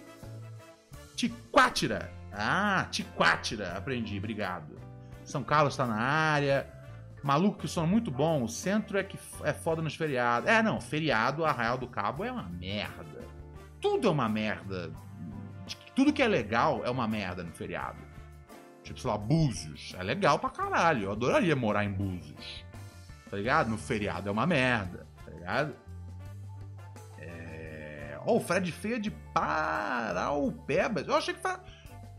Tiquátira. Ah, Tiquátira. Aprendi, obrigado. São Carlos está na área. Maluco que sono muito bom. O centro é que é foda nos feriados. É, não, feriado, Arraial do Cabo é uma merda. Tudo é uma merda. Tudo que é legal é uma merda no feriado. Tipo, sei lá, Búzios. É legal pra caralho. Eu adoraria morar em Búzios. Tá ligado? No feriado é uma merda. Tá ligado? É. Ó, o Fred Feia de Paraupebas. Eu achei que. Fa...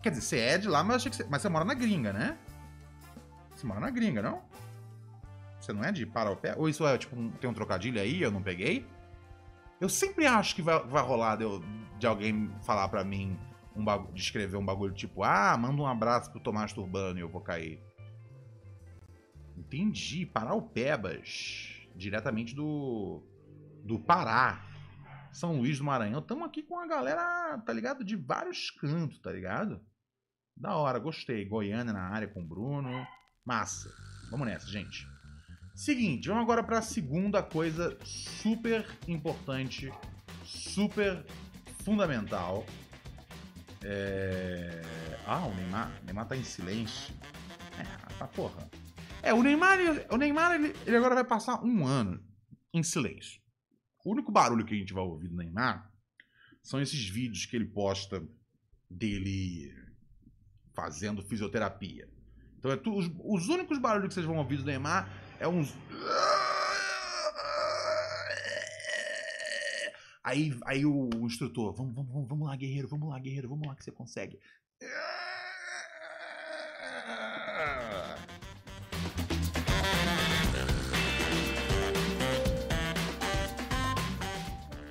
Quer dizer, você é de lá, mas eu achei que você. Mas você mora na gringa, né? Você mora na gringa, não? Você não é de Paraupebas? Ou isso é, tipo, um- tem um trocadilho aí, eu não peguei? Eu sempre acho que vai, vai rolar de, eu- de alguém falar pra mim, um de escrever um bagulho tipo, ah, manda um abraço pro Tomás Turbano e eu vou cair. Entendi, Paraupebas. Diretamente do. do Pará. São Luís do Maranhão. Tamo aqui com a galera, tá ligado? De vários cantos, tá ligado? Da hora, gostei. Goiânia na área com o Bruno. Massa. Vamos nessa, gente. Seguinte, vamos agora para a segunda coisa super importante, super fundamental. É... Ah, o Neymar, o Neymar tá em silêncio. É, tá porra. É, o Neymar, o Neymar ele, ele agora vai passar um ano em silêncio. O único barulho que a gente vai ouvir do Neymar são esses vídeos que ele posta dele fazendo fisioterapia. Então é tu- os, os únicos barulhos que vocês vão ouvir do Neymar é uns. Aí, aí o, instrutor, vamos, vamos, vamos, lá, guerreiro, vamos lá, guerreiro, vamos lá que você consegue.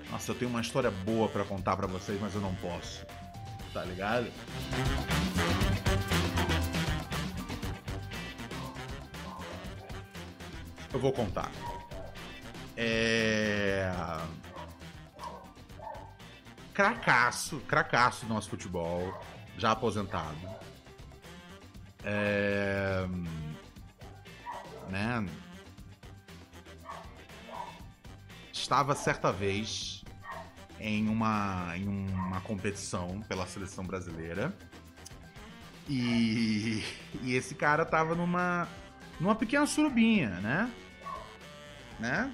Nossa, eu tenho uma história boa pra contar pra vocês, mas eu não posso. Tá ligado? Eu vou contar. É. Cracaço, cracaço do nosso futebol, já aposentado. É. Né? Estava certa vez em uma, em uma competição pela seleção brasileira. E, e esse cara tava numa, numa pequena surubinha, né? Né?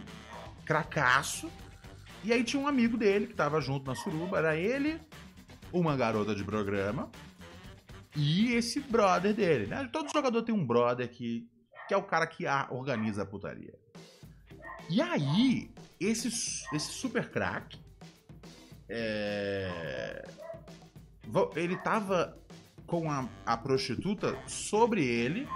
Cracaço. E aí tinha um amigo dele que tava junto na suruba. Era ele, uma garota de programa e esse brother dele, né? Todo jogador tem um brother que, que é o cara que organiza a putaria. E aí, esse, esse super craque, é, ele tava com a, a prostituta sobre ele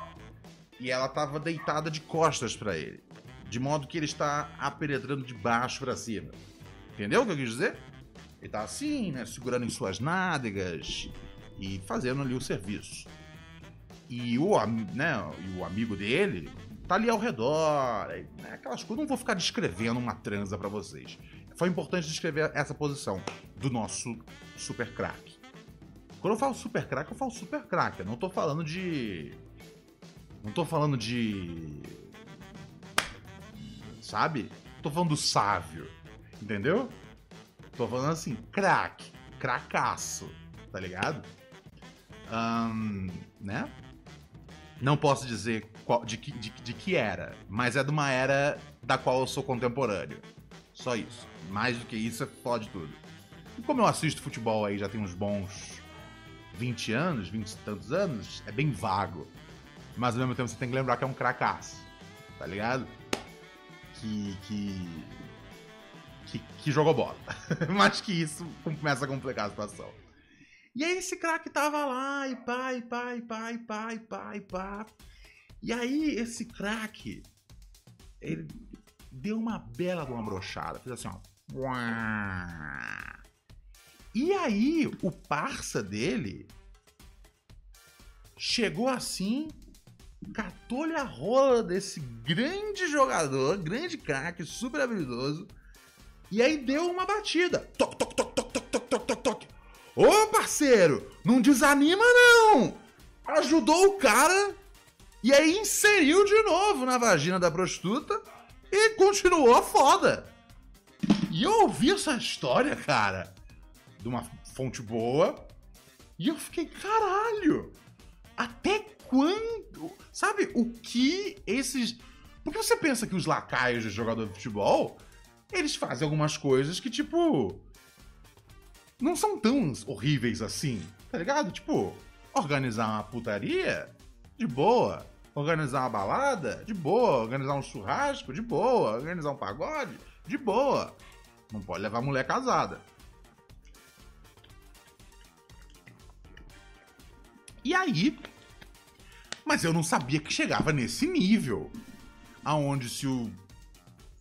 e ela tava deitada de costas pra ele. De modo que ele está a penetrando de baixo pra cima. Entendeu o que eu quis dizer? Ele tá assim, né? Segurando em suas nádegas e fazendo ali o serviço. E o, né, e o amigo dele tá ali ao redor, né, aquelas coisas. Não vou ficar descrevendo uma transa pra vocês. Foi importante descrever essa posição do nosso super craque. Quando eu falo super craque, eu falo super craque. Eu não tô falando de. Não tô falando de. Sabe? Tô falando do sávio. Entendeu? Tô falando assim, craque, cracaço, tá ligado? Ahn, né? Não posso dizer qual- de, que, de, de que era, mas é de uma era da qual eu sou contemporâneo. Só isso. Mais do que isso, é pode tudo. E como eu assisto futebol aí já tem uns bons 20 anos, 20 e tantos anos, é bem vago. Mas ao mesmo tempo você tem que lembrar que é um cracaço, tá ligado? Que. que. que, que jogou bola. *laughs* Mas que isso começa a complicar a situação. E aí esse craque tava lá, e pá, e pá, e pá, e pá, e pá, e pá. E aí esse craque, ele deu uma bela de uma brochada. Fez assim, ó. E aí, o parça dele chegou assim, catou-lhe a rola desse grande jogador, grande craque, super habilidoso, e aí deu uma batida. Toc, toc, toc, toc, toc, toc, toc, toc, toc. Ô, parceiro, não desanima não! Ajudou o cara e aí inseriu de novo na vagina da prostituta e continuou foda. E eu ouvi essa história, cara, de uma fonte boa, e eu fiquei, caralho, até quando? Sabe o que esses. Porque você pensa que os lacaios de jogador de futebol, eles fazem algumas coisas que, tipo. Não são tão horríveis assim, tá ligado? Tipo, organizar uma putaria, de boa. Organizar uma balada, de boa. Organizar um churrasco, de boa. Organizar um pagode, de boa. Não pode levar mulher casada. E aí. Mas eu não sabia que chegava nesse nível. Aonde se o.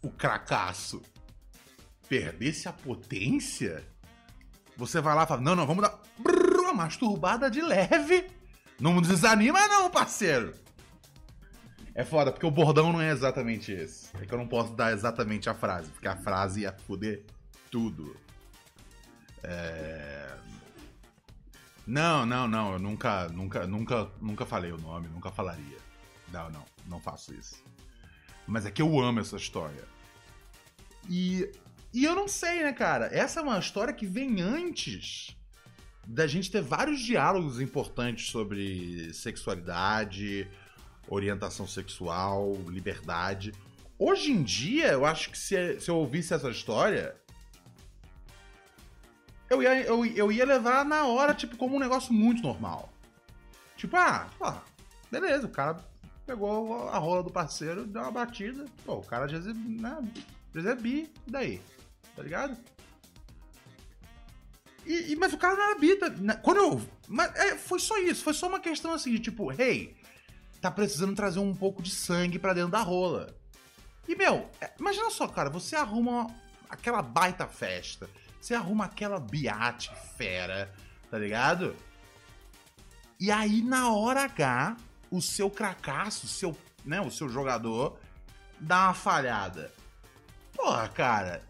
O cracaço perdesse a potência, você vai lá e fala: Não, não, vamos dar. brrr, uma masturbada de leve. Não desanima, não, parceiro. É foda, porque o bordão não é exatamente esse. É que eu não posso dar exatamente a frase, porque a frase ia foder tudo. É... Não, não, não. Eu nunca, nunca, nunca, nunca falei o nome, nunca falaria. Não, não, não faço isso. Mas é que eu amo essa história. E, e eu não sei, né, cara? Essa é uma história que vem antes da gente ter vários diálogos importantes sobre sexualidade, orientação sexual, liberdade. Hoje em dia, eu acho que se, se eu ouvisse essa história, eu ia, eu, eu ia levar na hora, tipo, como um negócio muito normal. Tipo, ah, pô, beleza, o cara pegou a rola do parceiro, deu uma batida. Pô, o cara já né, é bi, e daí? Tá ligado? E, e- mas o cara não era bi. tá- Quando eu. Mas é, foi só isso, foi só uma questão assim de tipo, hey, tá precisando trazer um pouco de sangue pra dentro da rola. E, meu, é, imagina só, cara, você arruma aquela baita festa, você arruma aquela biate fera, tá ligado? E aí, na hora H, o seu cracaço, seu, né, o seu jogador, dá uma falhada. Porra, cara,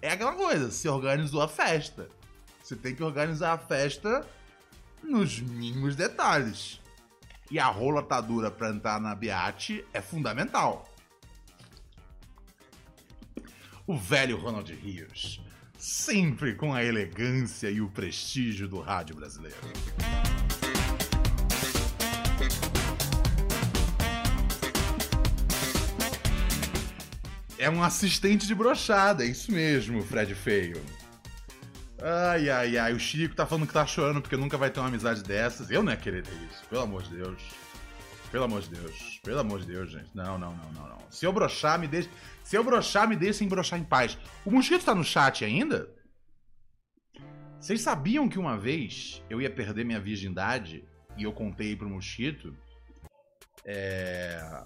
é aquela coisa, você organizou a festa. Você tem que organizar a festa nos mínimos detalhes. E a rola tá dura pra entrar na biate é fundamental. O velho Ronald Rios, sempre com a elegância e o prestígio do rádio brasileiro. É um assistente de brochada, é isso mesmo, Fred Feio. Ai, ai, ai, o Chico tá falando que tá chorando porque nunca vai ter uma amizade dessas. Eu não ia querer ter isso, pelo amor de Deus. Pelo amor de Deus, pelo amor de Deus, gente. Não, não, não, não, não. Se eu brochar, me deixe. Se eu brochar, me deixem brochar em paz. O Mosquito tá no chat ainda? Vocês sabiam que uma vez eu ia perder minha virgindade e eu contei pro Mosquito? É...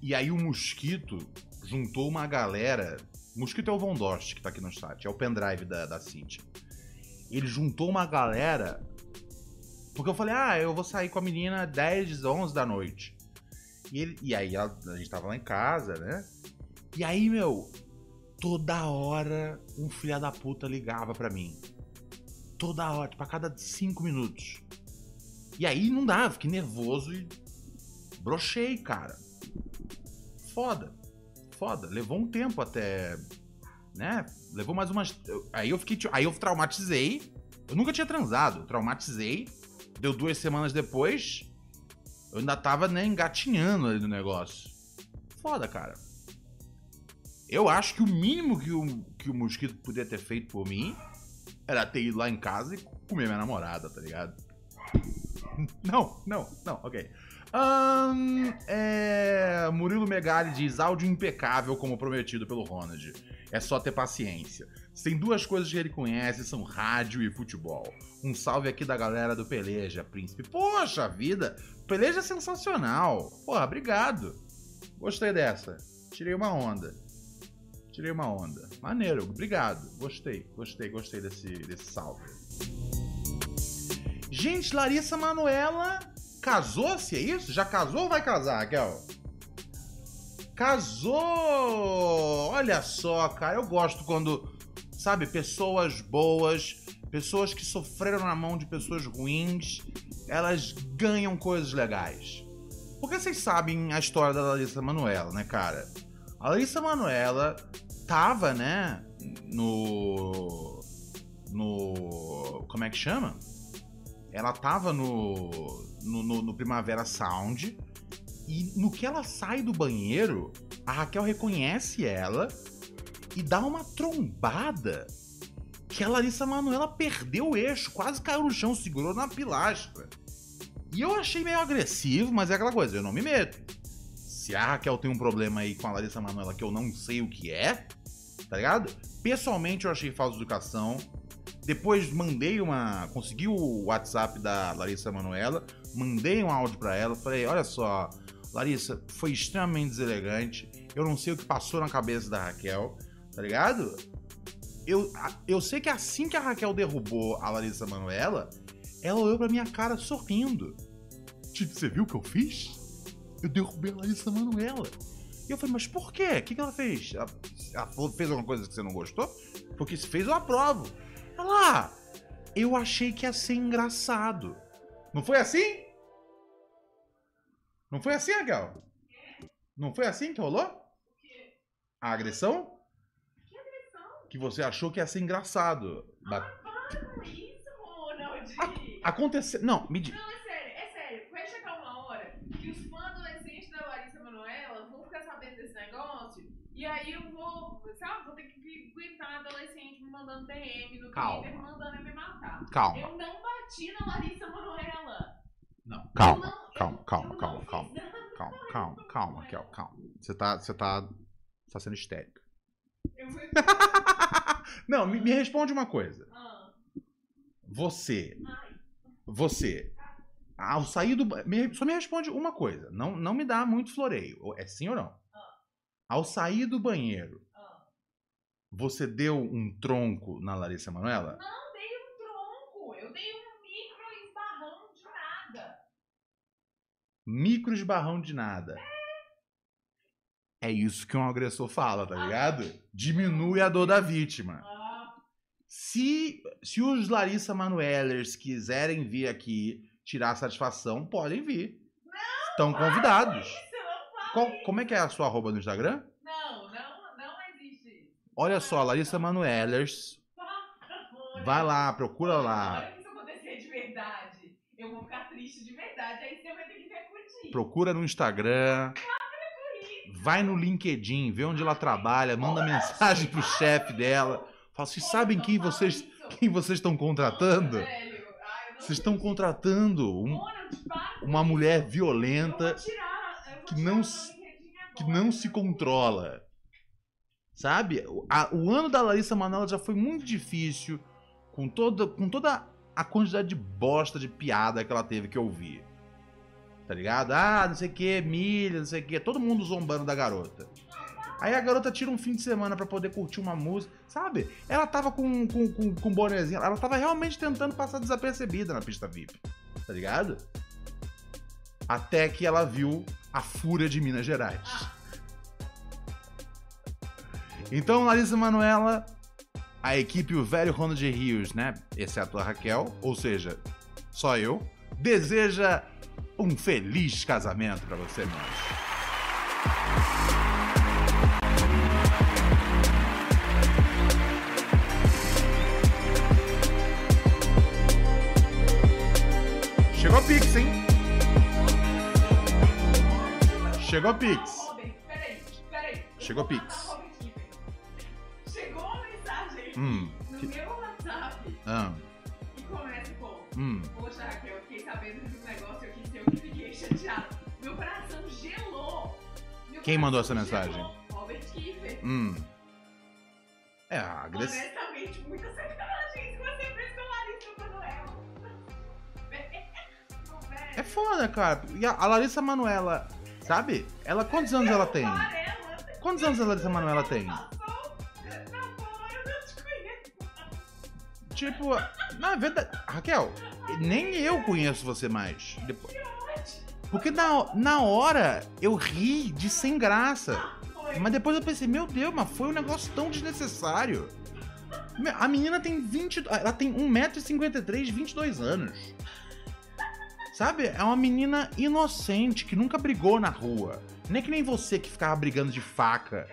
E aí o Mosquito juntou uma galera. Mosquito é o Von Dorst que tá aqui no chat, é o pendrive da, da Cintia. Ele juntou uma galera. Porque eu falei, ah, eu vou sair com a menina 10, 11 da noite. E, ele, e aí a gente tava lá em casa, né? E aí, meu, toda hora um filho da puta ligava pra mim. Toda hora, tipo, a cada 5 minutos. E aí não eu fiquei nervoso e brochei, cara. Foda. Foda. Levou um tempo até. Né? Levou mais umas. Aí eu fiquei. Aí eu traumatizei. Eu nunca tinha transado. Traumatizei. Deu duas semanas depois. Eu ainda tava, né, engatinhando ali no negócio. Foda, cara. Eu acho que o mínimo que o, que o mosquito podia ter feito por mim era ter ido lá em casa e comer minha namorada, tá ligado? *laughs* Não, não, não, ok. Ahn, é, Murilo Megali diz áudio impecável como prometido pelo Ronald. É só ter paciência. Tem duas coisas que ele conhece, são rádio e futebol. Um salve aqui da galera do Peleja, príncipe. Poxa vida, Peleja é sensacional. Porra, obrigado. Gostei dessa. Tirei uma onda. Tirei uma onda. Maneiro, obrigado. Gostei, gostei, gostei desse, desse salve. Gente, Larissa Manuela casou-se, é isso? Já casou ou vai casar, Raquel? Casou! Olha só, cara, eu gosto quando, sabe, pessoas boas, pessoas que sofreram na mão de pessoas ruins, elas ganham coisas legais. Porque vocês sabem a história da Larissa Manuela, né, cara? A Larissa Manuela tava, né, no. No. Como é que chama? Ela tava no. No, no, no Primavera Sound. E no que ela sai do banheiro, a Raquel reconhece ela e dá uma trombada que a Larissa Manoela perdeu o eixo, quase caiu no chão, segurou na pilastra. E eu achei meio agressivo, mas é aquela coisa, eu não me meto. Se a Raquel tem um problema aí com a Larissa Manoela que eu não sei o que é, tá ligado? Pessoalmente eu achei falta de educação. Depois mandei uma. Consegui o WhatsApp da Larissa Manoela, mandei um áudio pra ela, falei: olha só, Larissa, foi extremamente deselegante. Eu não sei o que passou na cabeça da Raquel, tá ligado? Eu, eu sei que assim que a Raquel derrubou a Larissa Manoela, ela olhou pra minha cara sorrindo. Tipo, você viu o que eu fiz? Eu derrubei a Larissa Manoela. E eu falei, mas por quê? O que, que ela fez? Ela, ela fez alguma coisa que você não gostou? Porque se fez, eu aprovo. Ela, "Ah, eu achei que ia ser engraçado. Não foi assim? Não foi assim, Raquel? Não foi assim que rolou? A agressão? Que agressão? Que você achou que ia ser engraçado. Ba- Para isso, Ronald. Aconteceu. Não, me diga. Não, é sério, é sério. Vai chegar uma hora que os fãs adolescentes da Larissa Manoela vão ficar sabendo desse negócio. E aí eu vou, sabe, vou ter que aguentar adolescente me mandando DM no Calma. Twitter, mandando eu me matar. Calma. Eu não bati na Larissa Manoela. Não, Eu calma. não- eu- calma, calma, eu calma, fiz calma. Calma, calma, Larissa calma, Manoela. Raquel, calma. Você tá. Você tá. Você tá sendo histérica. Eu. *laughs* Não, me, me responde uma coisa. Ah, Você. ai, Você. Ao sair do. me- só me responde uma coisa. Não, não me dá muito floreio. É sim ou não? Ao sair do banheiro, ah. você deu um tronco na Larissa Manoela? Não dei um tronco. Eu dei um micro esbarrão de nada. Micro esbarrão de nada. É isso que um agressor fala, tá ligado? Diminui a dor da vítima. Ah, Se, se os Larissa Manoelers quiserem vir aqui tirar satisfação, podem vir. Estão convidados. isso não Qual- como é que é a sua arroba no Instagram? Não, não, não existe. Olha só, Larissa Manoelers. Para, Vai lá, procura lá. que isso acontecer de verdade, eu vou ficar triste de verdade. Aí você vai ter que repercutir. Procura no Instagram. Vai no LinkedIn, vê onde ela trabalha, manda mensagem pro chefe dela. Fala, vocês sabem quem vocês quem vocês estão contratando? Vocês estão contratando um- uma mulher Eu vou violenta tirar, eu vou que não que não se controla. Sabe? O- a- o ano da Larissa Manoela já foi muito difícil com toda, com toda a quantidade de bosta de piada que ela teve que eu vi. Tá ligado? Ah, não sei o que, milha, não sei o que. Todo mundo zombando da garota. Aí a garota tira um fim de semana pra poder curtir uma música. Sabe? Ela tava com, com, com, com bonezinho. Ela tava realmente tentando passar desapercebida na pista VIP. Tá ligado? Até que ela viu a fúria de Minas Gerais. Então, Larissa Manoela, a equipe O Velho Ronald Rios, né? Exceto a Raquel, ou seja, só eu, deseja um feliz casamento pra você, meu Chegou Pix. Peraí, peraí. Chegou Pix. Chegou uma mensagem Hum. no que- meu WhatsApp Ah, e começa com hum. Poxa, Raquel, eu fiquei sabendo de um negócio aqui seu que fiquei chateado. Meu coração gelou. Meu Quem mandou essa coração mensagem? gelou. Robert Kiefer. Hum. É, a agressão. Honestamente, muita sacanagem que você fez com a Larissa Manoela. *laughs* É foda, cara. E a, a Larissa Manoela, sabe? Ela, quantos anos ela tem? Quantos anos essa Manuela tem? Tipo, na verdade, Raquel, nem eu conheço você mais. Depois. Porque na, na hora eu ri de sem graça. Mas depois eu pensei, meu Deus, mas foi um negócio tão desnecessário. A menina tem 20. Ela tem 1,53m, 22 anos. Sabe? É uma menina inocente que nunca brigou na rua. Nem que nem você que ficava brigando de faca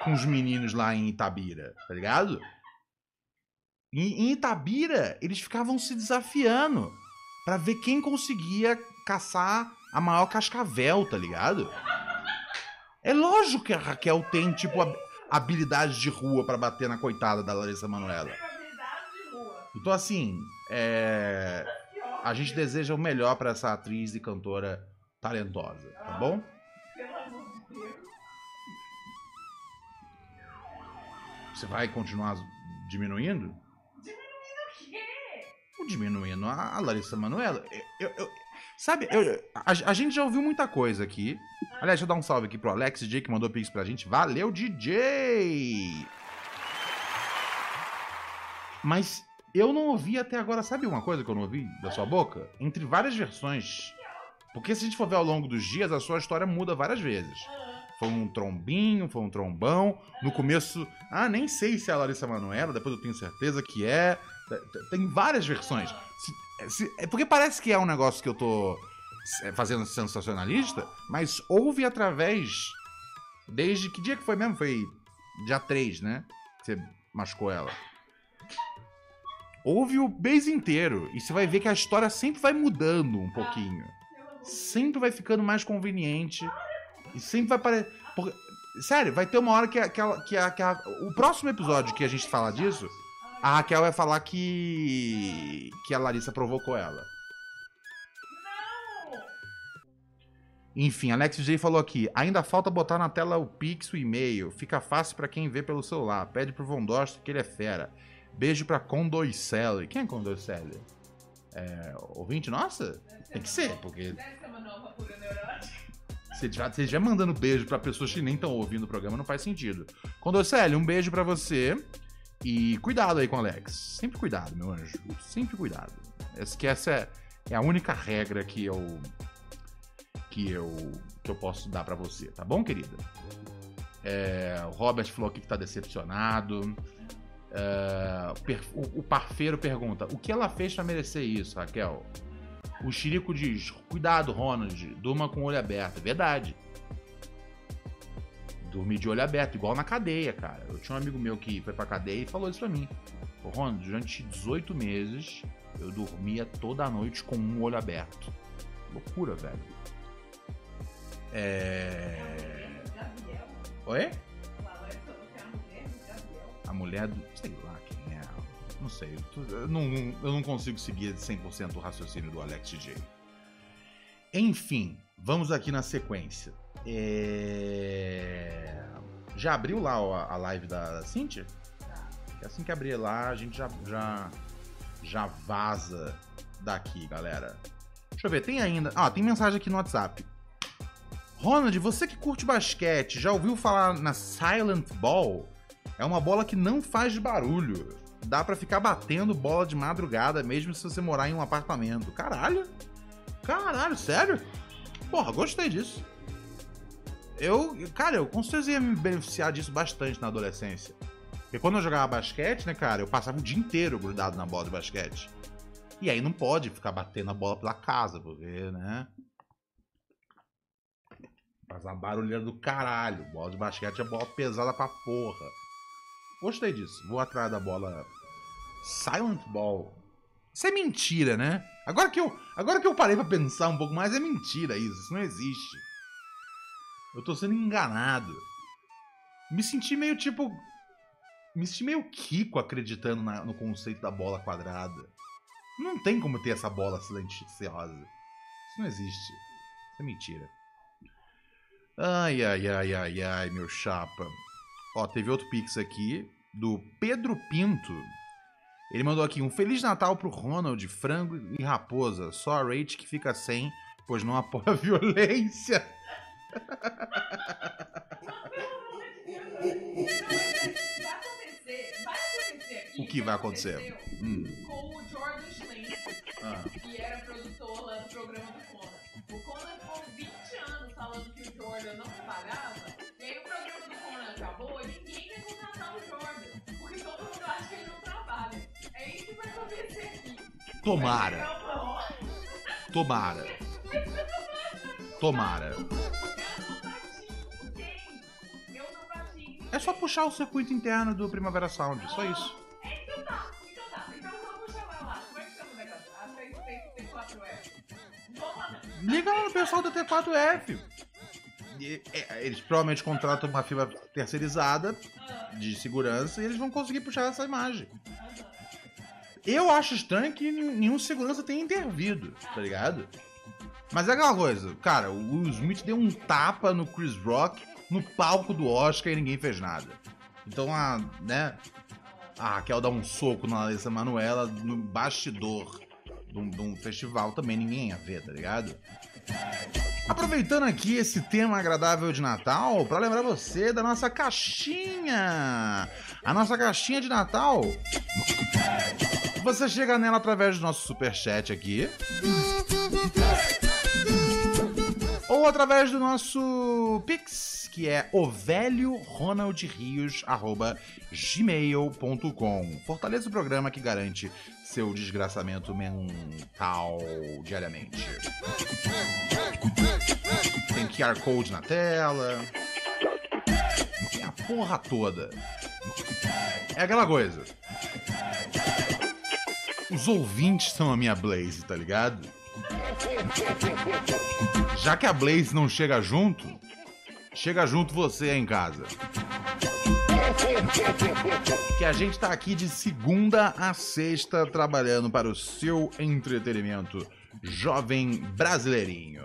com os meninos lá em Itabira, tá ligado? Em, em Itabira, eles ficavam se desafiando pra ver quem conseguia caçar a maior cascavel, tá ligado? É lógico que a Raquel tem, tipo, hab- habilidade de rua pra bater na coitada da Larissa Manoela. Então, assim, é... A gente deseja o melhor pra essa atriz e cantora talentosa, tá bom? Pelo amor de Deus. Você vai continuar diminuindo? O quê? Diminuindo a, Larissa Manoela? Eu, eu- sabe, eu- a, a gente já ouviu muita coisa aqui. Aliás, deixa eu dar um salve aqui pro Alex DJ que mandou pix pra gente. Valeu, DJ! Mas eu não ouvi até agora, sabe uma coisa que eu não ouvi da sua boca? Entre várias versões. Porque se a gente for ver ao longo dos dias, a sua história muda várias vezes. Foi um trombinho, foi um trombão. No começo, ah, nem sei se é a Larissa Manoela, depois eu tenho certeza que é. Tem várias versões. Se- se- é porque parece que é um negócio que eu tô é, fazendo sensacionalista, mas houve através. Desde que dia que foi mesmo? Foi dia 3, né? Que você machucou ela. Houve o mês inteiro. E você vai ver que a história sempre vai mudando um pouquinho sempre vai ficando mais conveniente. E sempre vai parecer. Sério, vai ter uma hora que, a- que, ela- que, a- que a- o próximo episódio que a gente fala disso, a Raquel vai falar que. que a Larissa provocou ela. Enfim, Alex J falou aqui: ainda falta botar na tela o Pix, o e-mail. Fica fácil pra quem vê pelo celular. Pede pro Von Dost que ele é fera. Beijo pra Condoicelli. Quem é Condoicelli? É. Ouvinte? Nossa? Tem que ser, porque Deve ser uma nova pura neurótica. Se já, se já mandando beijo pra pessoas que nem estão ouvindo o programa, não faz sentido. Condorcelli, um beijo pra você. E cuidado aí com o Alex. Sempre cuidado, meu anjo. Sempre cuidado. Essa, que essa é, é a única regra que eu. que eu. que eu posso dar pra você, tá bom, querida? É, o Robert falou aqui que tá decepcionado. É, o o, parfeiro pergunta: o que ela fez pra merecer isso, Raquel? O Chirico diz: Cuidado, Ronald, durma com o olho aberto. É verdade. Dormir de olho aberto, igual na cadeia, cara. Eu tinha um amigo meu que foi pra cadeia e falou isso pra mim. Ronald, durante 18 meses eu dormia toda noite com um olho aberto. Loucura, velho. É. Gabriel. Oi? Mulher do. sei lá quem é. Não sei. Eu, não, eu não consigo seguir 100% o raciocínio do Alex DJ. Enfim, vamos aqui na sequência. É... Já abriu lá a live da Cintia? Que Assim que abrir lá, a gente já, já, já vaza daqui, galera. Deixa eu ver, tem ainda. Ah, tem mensagem aqui no WhatsApp. Ronald, você que curte basquete, já ouviu falar na Silent Ball? É uma bola que não faz barulho. Dá pra ficar batendo bola de madrugada, mesmo se você morar em um apartamento. Caralho! Caralho, sério? Porra, gostei disso. Eu, cara, eu com certeza ia me beneficiar disso bastante na adolescência. Porque quando eu jogava basquete, né, cara, eu passava o dia inteiro grudado na bola de basquete. E aí não pode ficar batendo a bola pela casa, porque, né? Faz uma barulheira do caralho. Bola de basquete é bola pesada pra porra. Gostei disso. Vou atrás da bola Silent Ball. Isso é mentira, né? Agora que eu, agora que eu parei pra pensar um pouco mais, é mentira isso. Isso não existe. Eu tô sendo enganado. Me senti meio tipo. Me senti meio Kiko acreditando na- no conceito da bola quadrada. Não tem como ter essa bola silenciosa. Isso não existe. Isso é mentira. Ai, ai, ai, ai, ai, meu chapa. Ó, teve outro pix aqui do Pedro Pinto. Ele mandou aqui um Feliz Natal pro Ronald, frango e raposa. Só a Rach que fica sem, pois não apoia a *laughs* violência. *laughs* O que vai acontecer? Hum. Com o Jordan Schlenk, Ah. que era produtor lá do programa não bati ninguém. É só puxar o circuito interno do Primavera Sound, só isso. Vamos chamar lá. Como que chama o negócio? A 634F. Vamos lá. Liga lá no pessoal da T4F. E, é, Eles provavelmente contratam uma fibra terceirizada de segurança e eles vão conseguir puxar essa imagem. Eu acho estranho que nenhum segurança tenha intervido, tá ligado? Mas é aquela coisa, cara, o Smith deu um tapa no Chris Rock no palco do Oscar e ninguém fez nada. Então a, né, a Raquel dá um soco na Larissa Manoela no bastidor de um, de um festival também ninguém ia ver, tá ligado? Aproveitando aqui esse tema agradável de Natal, pra lembrar você da nossa caixinha. A nossa caixinha de Natal você chega nela através do nosso superchat aqui. Ou através do nosso Pix, que é ovelhoronaldrios.gmail.com. Fortaleça o programa que garante seu desgraçamento mental diariamente. Tem QR Code na tela. Tem a porra toda. É aquela coisa. Os ouvintes são a minha Blaze, tá ligado? Já que a Blaze não chega junto, chega junto você aí em casa. Que a gente tá aqui de segunda a sexta trabalhando para o seu entretenimento jovem brasileirinho.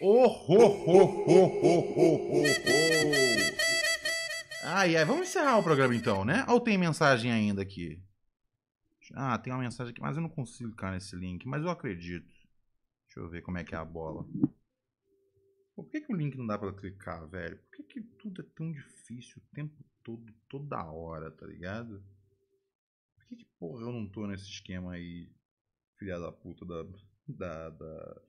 Oh, ho, ho, ho, ho, ho, ho, ho. Ai, ai, vamos encerrar o programa então, né? Ou tem mensagem ainda aqui? Ah, tem uma mensagem aqui, mas eu não consigo clicar nesse link, mas eu acredito. Deixa eu ver como é que é a bola. Por que, que o link não dá pra clicar, velho? Por que, que tudo é tão difícil o tempo todo, toda hora, tá ligado? Por que, que porra eu não tô nesse esquema aí, filha da puta da. Da, da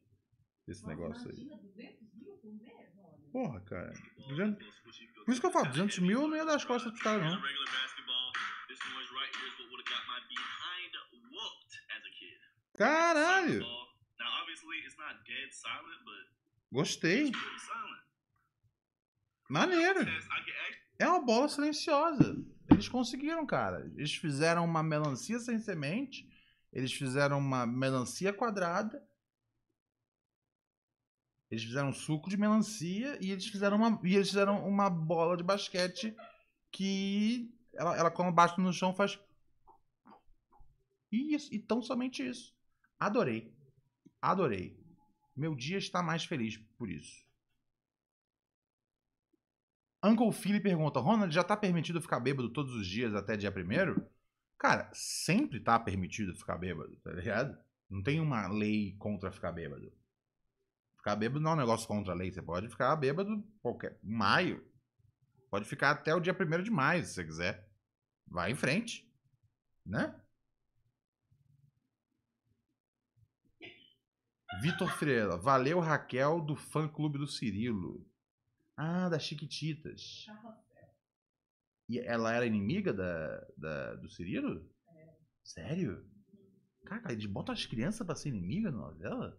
desse negócio aí? Imagina 200 mil por mês, olha. Porra, cara. 200 Por isso que eu falo, 200 mil eu não ia dar as costas pros caras, não. Caralho! Ball. Now, obviously, it's not dead silent, but Gostei. Maneiro. É uma bola silenciosa. Eles conseguiram, cara. Eles fizeram uma melancia sem semente. Eles fizeram uma melancia quadrada. Eles fizeram um suco de melancia e eles fizeram uma, e eles fizeram uma bola de basquete que ela, ela quando bate no chão faz. Isso, e tão somente isso. Adorei. Adorei. Meu dia está mais feliz por isso. Uncle Philly pergunta: Ronald, já tá permitido ficar bêbado todos os dias até dia primeiro? Cara, sempre tá permitido ficar bêbado, tá ligado? Não tem uma lei contra ficar bêbado. Ficar bêbado não é um negócio contra a lei. Você pode ficar bêbado qualquer. Maio. Pode ficar até o dia primeiro de maio, se você quiser. Vai em frente. Né? Vitor Freira, valeu Raquel do fã clube do Cirilo. Ah, das Chiquititas. E ela era inimiga da, da- do Cirilo? Sério? Caraca, eles botam as crianças pra ser inimiga na novela?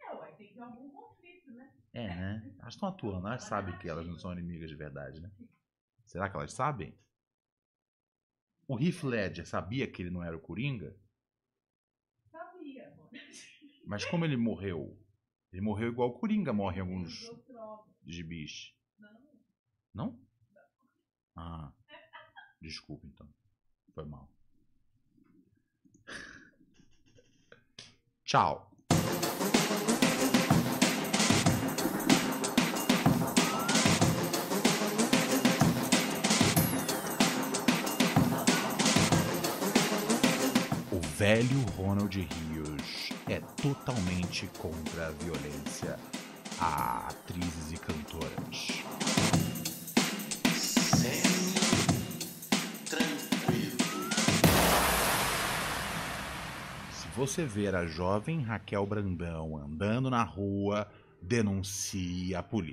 É, ué, tem que ter algum conflito, né? É, né? Elas estão atuando, elas sabem que elas não são inimigas de verdade, né? Será que elas sabem? O Heath Ledger sabia que ele não era o Coringa? Sabia. Mas como ele morreu? Ele morreu igual o Coringa morre em alguns gibis. Não. Não? Ah. Desculpa então. Foi mal. Tchau. O velho Ronald Rios é totalmente contra a violência a atrizes e cantoras. Você ver a jovem Raquel Brandão andando na rua, denuncie a polícia.